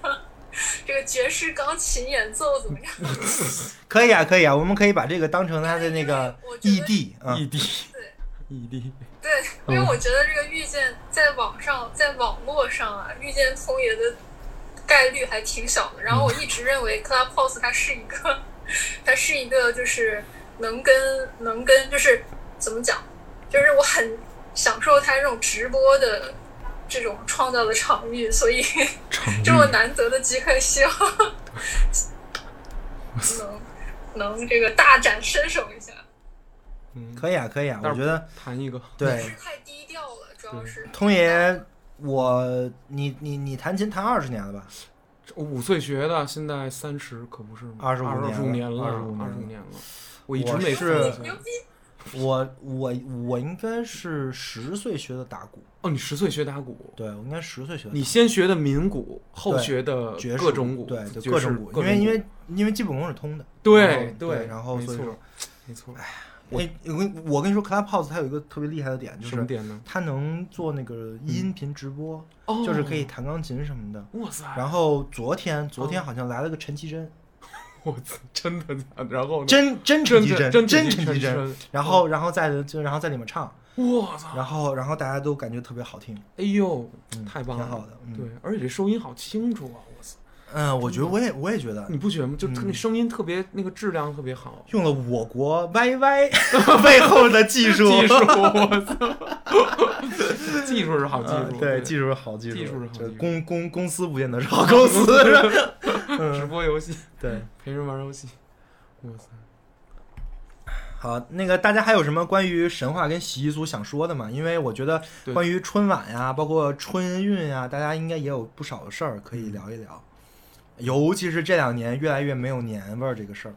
这个爵士钢琴演奏怎么样？[LAUGHS] 可以啊，可以啊，我们可以把这个当成他的那个异地啊，异地，对，异地。对，因为我觉得这个遇见在网上，在网络上啊，遇见通爷的概率还挺小的。然后我一直认为 Clubhouse 它是一个。[LAUGHS] 它是一个，就是能跟能跟，就是怎么讲，就是我很享受它这种直播的这种创造的场域，[LAUGHS] 所以这么难得的机会，希望 [LAUGHS] 能能这个大展身手一下。嗯，可以啊，可以啊，我觉得弹一个，对，太低调了，主要是。通爷，我你你你弹琴弹二十年了吧？五岁学的，现在三十，可不是吗？二十五年了，二十五年了。我一直没是，我我我应该是十岁学的打鼓。哦，你十岁学打鼓？对，我应该十岁学的。你先学的民鼓，后学的各种鼓，对，就各种鼓。因为因为因为基本功是通的。对对，然后所以说，没错。哎。我我跟我跟你说，Clubhouse 它有一个特别厉害的点，就是点呢？它能做那个音频直播，就是可以弹钢琴什么的。哇塞！然后昨天昨天好像来了个陈绮贞，我操，真的假？然后真真陈绮贞，真陈绮贞。然后然后在就然后在里面唱，我操！然后然后大家都感觉特别好听。哎呦，太棒了，挺好的。对，而且这收音好清楚啊！我操。嗯，我觉得我也我也觉得，你不觉得吗？就那声音特别，那个质量特别好，用了我国 YY [LAUGHS] 背后的技术，技术，我操，[LAUGHS] 技术是好技术，对，技术是好技术，技术是好，公公公司不见得是好公司，[LAUGHS] [LAUGHS] 直播游戏，对，陪人玩游戏，哇塞，好，那个大家还有什么关于神话跟习俗想说的吗？因为我觉得关于春晚呀，包括春运呀，大家应该也有不少的事儿可以聊一聊。尤其是这两年越来越没有年味儿这个事儿，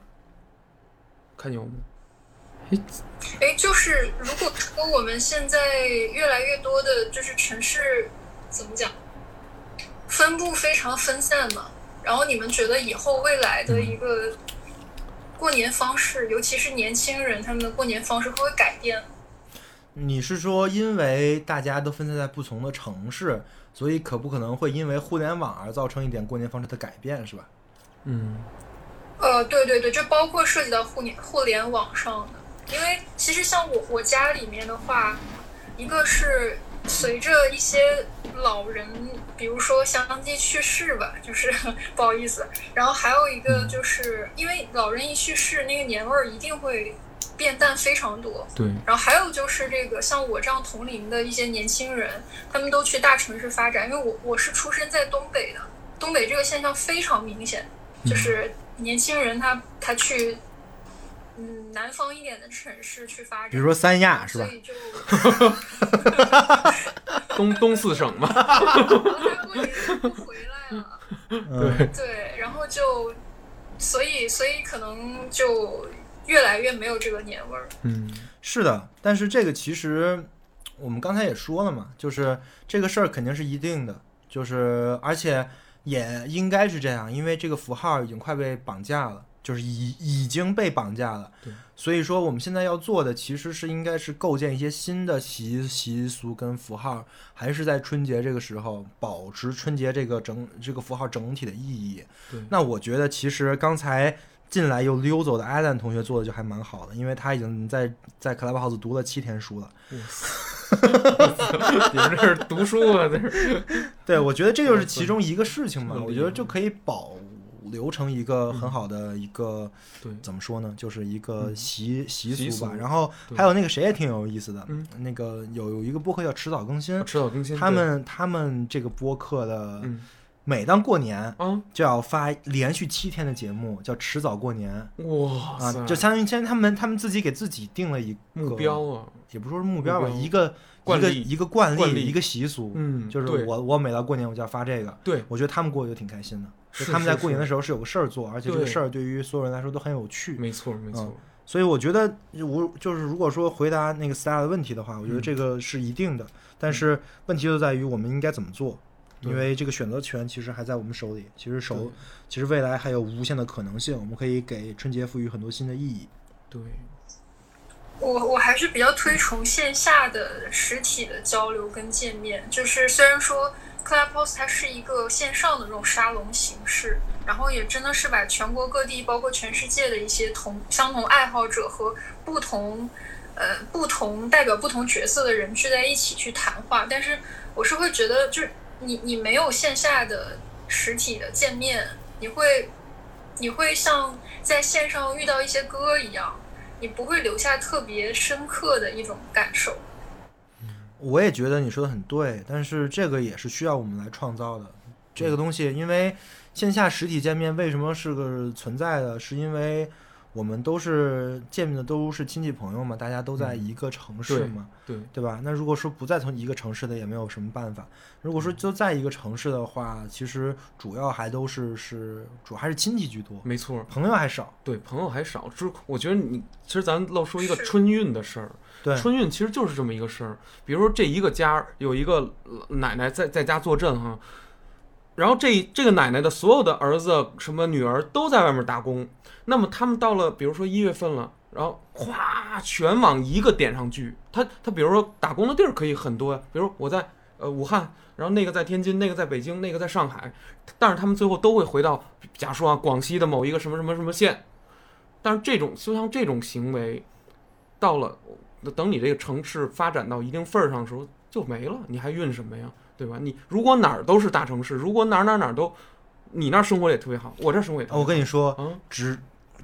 看有吗？哎，就是如果说我们现在越来越多的，就是城市怎么讲，分布非常分散嘛。然后你们觉得以后未来的一个过年方式，尤其是年轻人他们的过年方式会不会改变？你是说因为大家都分散在不同的城市？所以可不可能会因为互联网而造成一点过年方式的改变，是吧？嗯，呃，对对对，这包括涉及到互联互联网上的。因为其实像我我家里面的话，一个是随着一些老人，比如说相继去世吧，就是 [LAUGHS] 不好意思。然后还有一个就是因为老人一去世，那个年味儿一定会。变淡非常多，对。然后还有就是这个，像我这样同龄的一些年轻人，他们都去大城市发展。因为我我是出生在东北的，东北这个现象非常明显，就是年轻人他他去嗯南方一点的城市去发展，比如说三亚是吧？所以就 [LAUGHS] 东东四省嘛。回来了，对对，然后就所以所以可能就。越来越没有这个年味儿。嗯，是的，但是这个其实我们刚才也说了嘛，就是这个事儿肯定是一定的，就是而且也应该是这样，因为这个符号已经快被绑架了，就是已已经被绑架了。对，所以说我们现在要做的其实是应该是构建一些新的习习俗跟符号，还是在春节这个时候保持春节这个整这个符号整体的意义。对，那我觉得其实刚才。进来又溜走的艾兰同学做的就还蛮好的，因为他已经在在 Clubhouse 读了七天书了。[LAUGHS] 你们这是读书啊？这是？对，我觉得这就是其中一个事情嘛。我觉得就可以保留成一个很好的一个，对，怎么说呢？就是一个习习俗吧。然后还有那个谁也挺有意思的，那个有有一个播客叫迟早更新，迟早更新。他们他们这个播客的。每当过年，嗯，就要发连续七天的节目，叫迟早过年。哇啊，就相当于现在他们他们自己给自己定了一个目标啊，也不说是目标吧，一个一个一个惯例，一个习俗。嗯，就是我我每到过年我就要发这个。对，我觉得他们过得就挺开心的。他们在过年的时候是有个事儿做，而且这个事儿对于所有人来说都很有趣。没错没错。所以我觉得，我就是如果说回答那个 Star 的问题的话，我觉得这个是一定的。但是问题就在于我们应该怎么做，因为这个选择权其实还在我们手里。其实手，其实未来还有无限的可能性，我们可以给春节赋予很多新的意义。对，我我还是比较推崇线下的实体的交流跟见面。就是虽然说 Clubhouse 它是一个线上的这种沙龙形式。然后也真的是把全国各地，包括全世界的一些同相同爱好者和不同，呃，不同代表不同角色的人聚在一起去谈话。但是我是会觉得，就是你你没有线下的实体的见面，你会你会像在线上遇到一些歌一样，你不会留下特别深刻的一种感受。我也觉得你说的很对，但是这个也是需要我们来创造的。这个东西，因为。线下实体见面为什么是个存在的？是因为我们都是见面的都是亲戚朋友嘛，大家都在一个城市嘛，对对吧？那如果说不在同一个城市的，也没有什么办法。如果说就在一个城市的话，其实主要还都是是主要还是亲戚居多，没错，朋友还少。对，朋友还少。就是我觉得你其实咱漏说一个春运的事儿，对，春运其实就是这么一个事儿。比如说这一个家有一个奶奶在在家坐镇哈。然后这这个奶奶的所有的儿子什么女儿都在外面打工，那么他们到了比如说一月份了，然后哗全往一个点上聚。他他比如说打工的地儿可以很多呀，比如我在呃武汉，然后那个在天津，那个在北京，那个在上海，但是他们最后都会回到，假说啊广西的某一个什么什么什么县。但是这种就像这种行为，到了等你这个城市发展到一定份儿上的时候就没了，你还运什么呀？对吧？你如果哪儿都是大城市，如果哪儿哪儿哪儿都，你那儿生活也特别好，我这儿生活也……我跟你说，嗯，只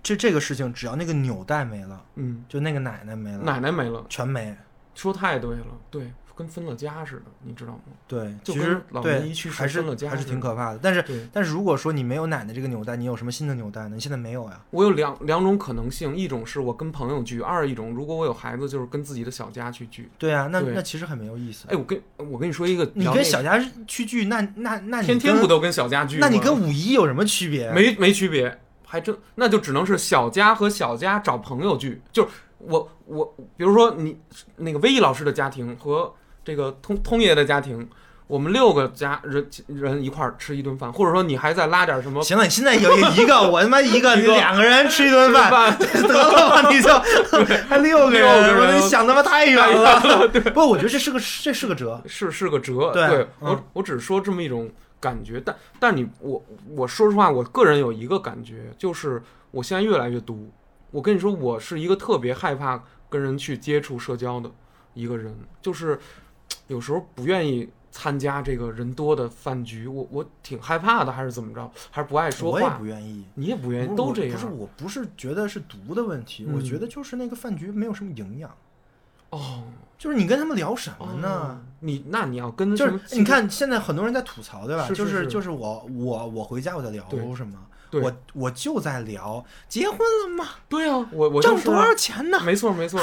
这这个事情，只要那个纽带没了，嗯，就那个奶奶没了，奶奶没了，全没。说太对了，对。跟分了家似的，你知道吗？对，其实老人一去分了家还是挺可怕的。但是，但是如果说你没有奶奶这个纽带，你有什么新的纽带呢？你现在没有呀。我有两两种可能性，一种是我跟朋友聚，二一种如果我有孩子，就是跟自己的小家去聚。对啊，那那其实很没有意思。哎，我跟我跟你说一个，你跟小家去聚，那那那天天不都跟小家聚？那你跟五一有什么区别？没没区别，还真那就只能是小家和小家找朋友聚。就是我我比如说你那个威毅老师的家庭和。这个通通爷的家庭，我们六个家人人一块儿吃一顿饭，或者说你还在拉点什么？行了，你现在有一个，我他妈一个，[LAUGHS] 你两个人吃一顿饭，[LAUGHS] 得了吧？你就 [LAUGHS] 还六个人，我你想他妈太远了。不，我觉得这是个这是个折，是是个折。对我我只说这么一种感觉，但但你我我说实话，我个人有一个感觉，就是我现在越来越独。我跟你说，我是一个特别害怕跟人去接触社交的一个人，就是。有时候不愿意参加这个人多的饭局，我我挺害怕的，还是怎么着？还是不爱说话？我也不愿意，你也不愿意，都这样。不是，我不是觉得是毒的问题，我觉得就是那个饭局没有什么营养。哦，就是你跟他们聊什么呢？你那你要跟就是你看现在很多人在吐槽，对吧？就是就是我我我回家我在聊什么？我我就在聊结婚了吗？对啊，我我挣多少钱呢？没错没错。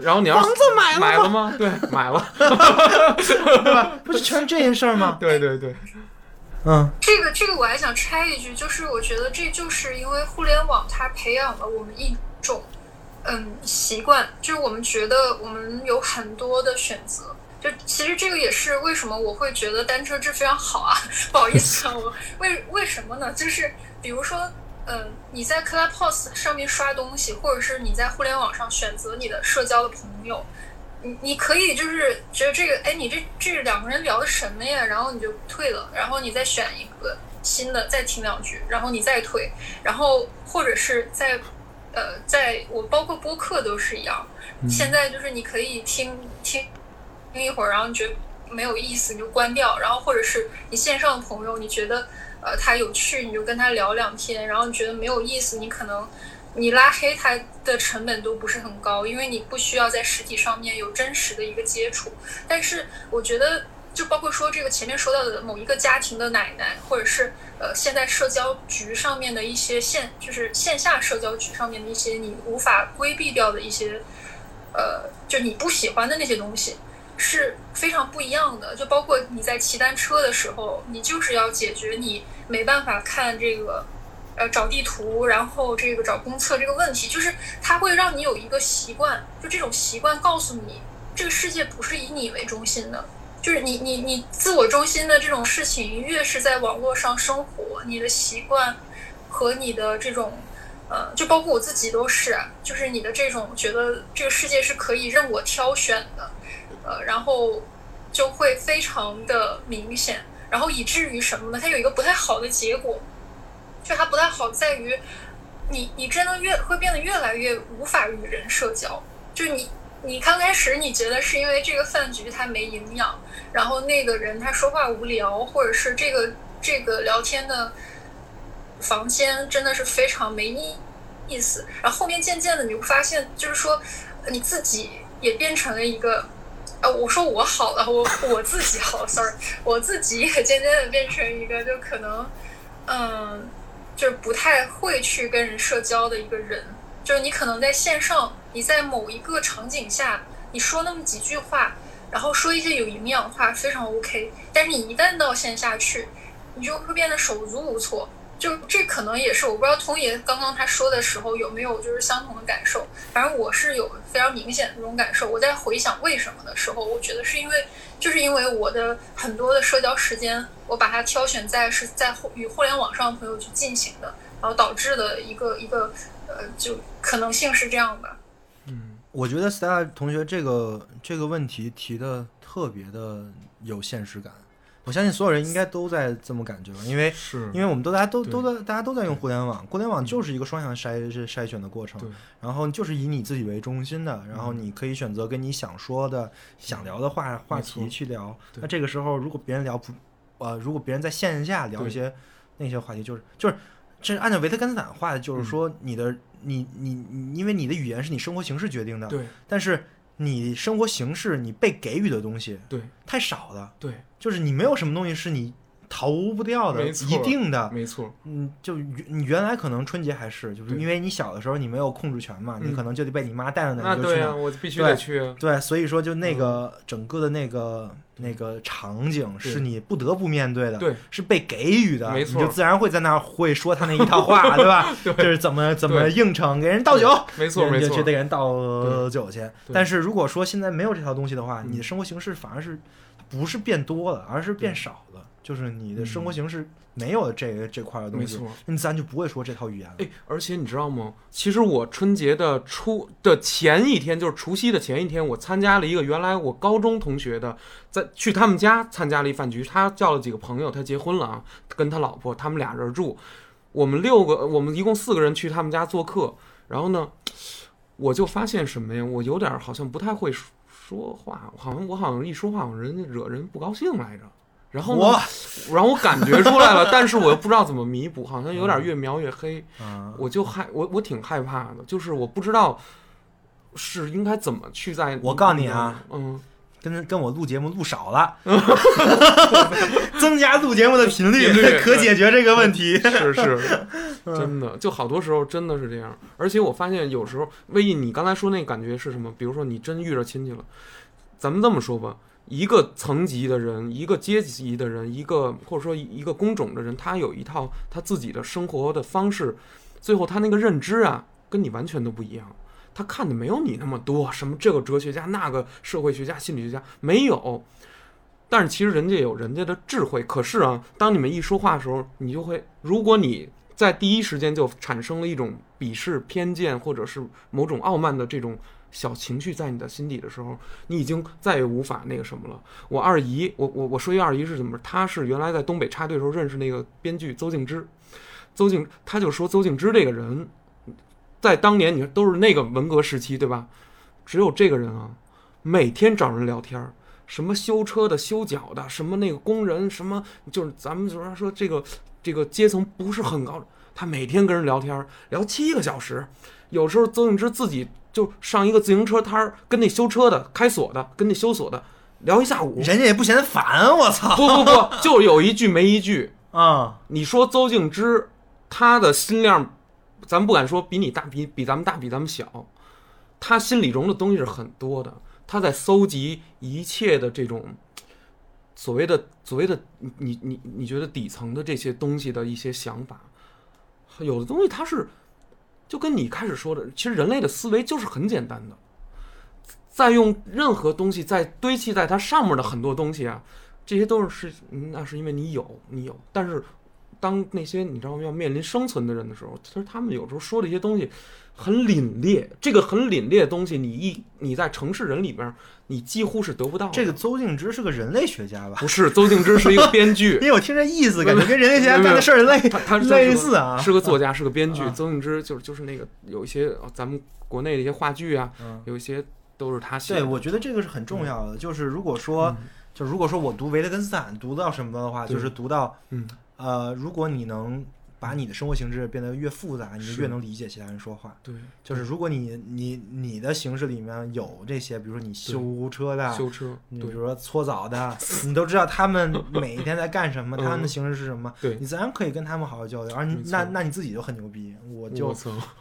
然后你要房子买买了吗？对，买了，[LAUGHS] 对吧？不是全是这些事儿吗？对 [LAUGHS] 对对，嗯。这个这个我还想插一句，就是我觉得这就是因为互联网它培养了我们一种嗯习惯，就是我们觉得我们有很多的选择。就其实这个也是为什么我会觉得单车制非常好啊，[LAUGHS] 不好意思啊，我为为什么呢？就是比如说，嗯，你在 Clubhouse 上面刷东西，或者是你在互联网上选择你的社交的朋友，你你可以就是觉得这个，哎，你这这两个人聊的什么呀？然后你就退了，然后你再选一个新的，再听两句，然后你再退，然后或者是在呃，在我包括播客都是一样，现在就是你可以听听。听一会儿，然后你觉得没有意思，你就关掉。然后或者是你线上的朋友，你觉得呃他有趣，你就跟他聊两天。然后你觉得没有意思，你可能你拉黑他的成本都不是很高，因为你不需要在实体上面有真实的一个接触。但是我觉得，就包括说这个前面说到的某一个家庭的奶奶，或者是呃现在社交局上面的一些线，就是线下社交局上面的一些你无法规避掉的一些呃，就你不喜欢的那些东西。是非常不一样的，就包括你在骑单车的时候，你就是要解决你没办法看这个呃找地图，然后这个找公厕这个问题，就是它会让你有一个习惯，就这种习惯告诉你，这个世界不是以你为中心的。就是你你你自我中心的这种事情，越是在网络上生活，你的习惯和你的这种，呃，就包括我自己都是，就是你的这种觉得这个世界是可以任我挑选的，呃，然后就会非常的明显，然后以至于什么呢？它有一个不太好的结果，就它不太好在于，你你真的越会变得越来越无法与人社交，就你。你刚开始你觉得是因为这个饭局它没营养，然后那个人他说话无聊，或者是这个这个聊天的房间真的是非常没意意思，然后后面渐渐的你会发现，就是说你自己也变成了一个，我说我好了，我我自己好，sorry，我自己也渐渐的变成一个就可能，嗯，就是不太会去跟人社交的一个人。就是你可能在线上，你在某一个场景下，你说那么几句话，然后说一些有营养话，非常 OK。但是你一旦到线下去，你就会变得手足无措。就这可能也是我不知道通爷刚刚他说的时候有没有就是相同的感受。反正我是有非常明显的这种感受。我在回想为什么的时候，我觉得是因为就是因为我的很多的社交时间，我把它挑选在是在与互联网上的朋友去进行的，然后导致的一个一个。呃，就可能性是这样吧。嗯，我觉得 Stella 同学这个这个问题提的特别的有现实感。我相信所有人应该都在这么感觉吧，因为是因为我们都大家都都在大家都在用互联网，互联网就是一个双向筛筛选的过程。然后就是以你自己为中心的，然后你可以选择跟你想说的、想聊的话话题去聊。那这个时候，如果别人聊不，呃，如果别人在线下聊一些那些话题，就是就是。这按照维特根斯坦话的，就是说你的你你你，因为你的语言是你生活形式决定的，对。但是你生活形式，你被给予的东西，对，太少了，对。就是你没有什么东西是你。逃不掉的，一定的，没错。嗯，就你原来可能春节还是，就是因为你小的时候你没有控制权嘛，你可能就得被你妈带着那就去。对啊，我必须得去。对，所以说就那个整个的那个那个场景是你不得不面对的，对，是被给予的，没错，你就自然会在那儿会说他那一套话，[LAUGHS] 对吧？就是怎么怎么应承给人倒酒，没错没错，就得给人倒酒去。但是如果说现在没有这套东西的话，你的生活形式反而是不是变多了，而是变少了。就是你的生活形式没有这这块的东西，你自然就不会说这套语言了。哎，而且你知道吗？其实我春节的初的前一天，就是除夕的前一天，我参加了一个原来我高中同学的，在去他们家参加了一饭局。他叫了几个朋友，他结婚了啊，跟他老婆他们俩人住。我们六个，我们一共四个人去他们家做客。然后呢，我就发现什么呀？我有点好像不太会说话，好像我好像一说话，我人家惹人不高兴来着。然后我，然后我感觉出来了，[LAUGHS] 但是我又不知道怎么弥补，好像有点越描越黑。我就害我，我挺害怕的，就是我不知道是应该怎么去在。我告诉你啊，嗯，跟跟我录节目录少了，[LAUGHS] [LAUGHS] 增加录节目的频率，可解决这个问题。是是，真的，就好多时候真的是这样。而且我发现有时候，魏毅，你刚才说那感觉是什么？比如说你真遇着亲戚了，咱们这么说吧。一个层级的人，一个阶级的人，一个或者说一个工种的人，他有一套他自己的生活的方式，最后他那个认知啊，跟你完全都不一样。他看的没有你那么多，什么这个哲学家、那个社会学家、心理学家没有。但是其实人家有人家的智慧。可是啊，当你们一说话的时候，你就会，如果你在第一时间就产生了一种鄙视、偏见，或者是某种傲慢的这种。小情绪在你的心底的时候，你已经再也无法那个什么了。我二姨，我我我说一二姨是怎么？她是原来在东北插队时候认识那个编剧邹静之，邹静他就说邹静之这个人，在当年你说都是那个文革时期对吧？只有这个人啊，每天找人聊天什么修车的、修脚的，什么那个工人，什么就是咱们就是说这个这个阶层不是很高，他每天跟人聊天聊七个小时，有时候邹静之自己。就上一个自行车摊儿，跟那修车的、开锁的、跟那修锁的聊一下午，人家也不嫌烦。我操！不不不，就有一句没一句啊！你说邹静之，他的心量，咱不敢说比你大，比比咱们大，比咱们小，他心里容的东西是很多的。他在搜集一切的这种所谓的所谓的你你你觉得底层的这些东西的一些想法。有的东西他是就跟你开始说的，其实人类的思维就是很简单的，在用任何东西在堆砌在它上面的很多东西啊，这些都是是那是因为你有你有，但是当那些你知道要面临生存的人的时候，其实他们有时候说的一些东西。很凛冽，这个很凛冽的东西，你一你在城市人里边，你几乎是得不到。这个邹静之是个人类学家吧？不是，邹静之是一个编剧。[LAUGHS] 因为我听这意思，感觉跟人类学家干的事儿类他类似啊。是个作家，是个编剧。邹静之就是就是那个有一些咱们国内的一些话剧啊，有一些都是他写。对，我觉得这个是很重要的。就是如果说，就如果说我读维特根斯坦读到什么的话，就是读到，嗯呃，如果你能。把你的生活形式变得越复杂，你就越能理解其他人说话。对，就是如果你你你的形式里面有这些，比如说你修车的，修车，你比如说搓澡的，你都知道他们 [LAUGHS] 每一天在干什么，他们的形式是什么，对你自然可以跟他们好好交流。而你那那你自己就很牛逼，我就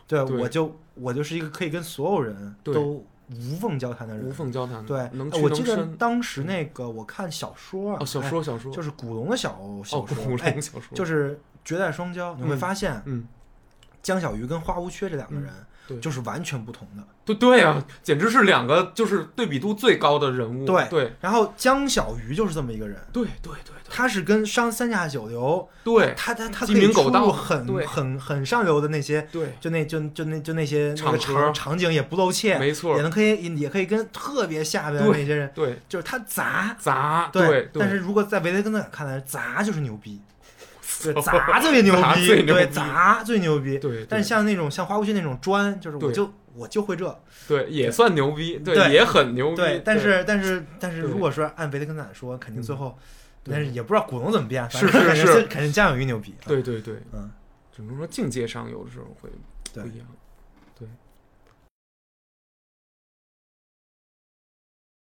对，我就我就是一个可以跟所有人都无缝交谈的人，无缝交谈。对，能我记得当时那个我看小说，小说小说就是古龙的小小说，古龙小说就是。绝代双骄，你会发现，嗯，江小鱼跟花无缺这两个人，就是完全不同的。对对啊，简直是两个就是对比度最高的人物。对对。然后江小鱼就是这么一个人。对对对。他是跟上三下九流，对他他他可以出入很很很上流的那些，对，就那就就那就那些场场场景也不露怯，没错，也能可以也可以跟特别下边的那些人，对，就是他杂杂，对。但是如果在维雷根斯坦看来，杂就是牛逼。对，[LAUGHS] 砸最牛逼，对，砸最牛逼。对，但是像那种像花无缺那种砖，就是我就我就会这，对，也算牛逼，对，也很牛逼。对，但是但是但是如果说按维特根斯坦说，肯定最后，但是也不知道古龙怎么变，是是是，肯定江永玉牛逼。对对对，嗯，只能说境界上有的时候会不一样。对，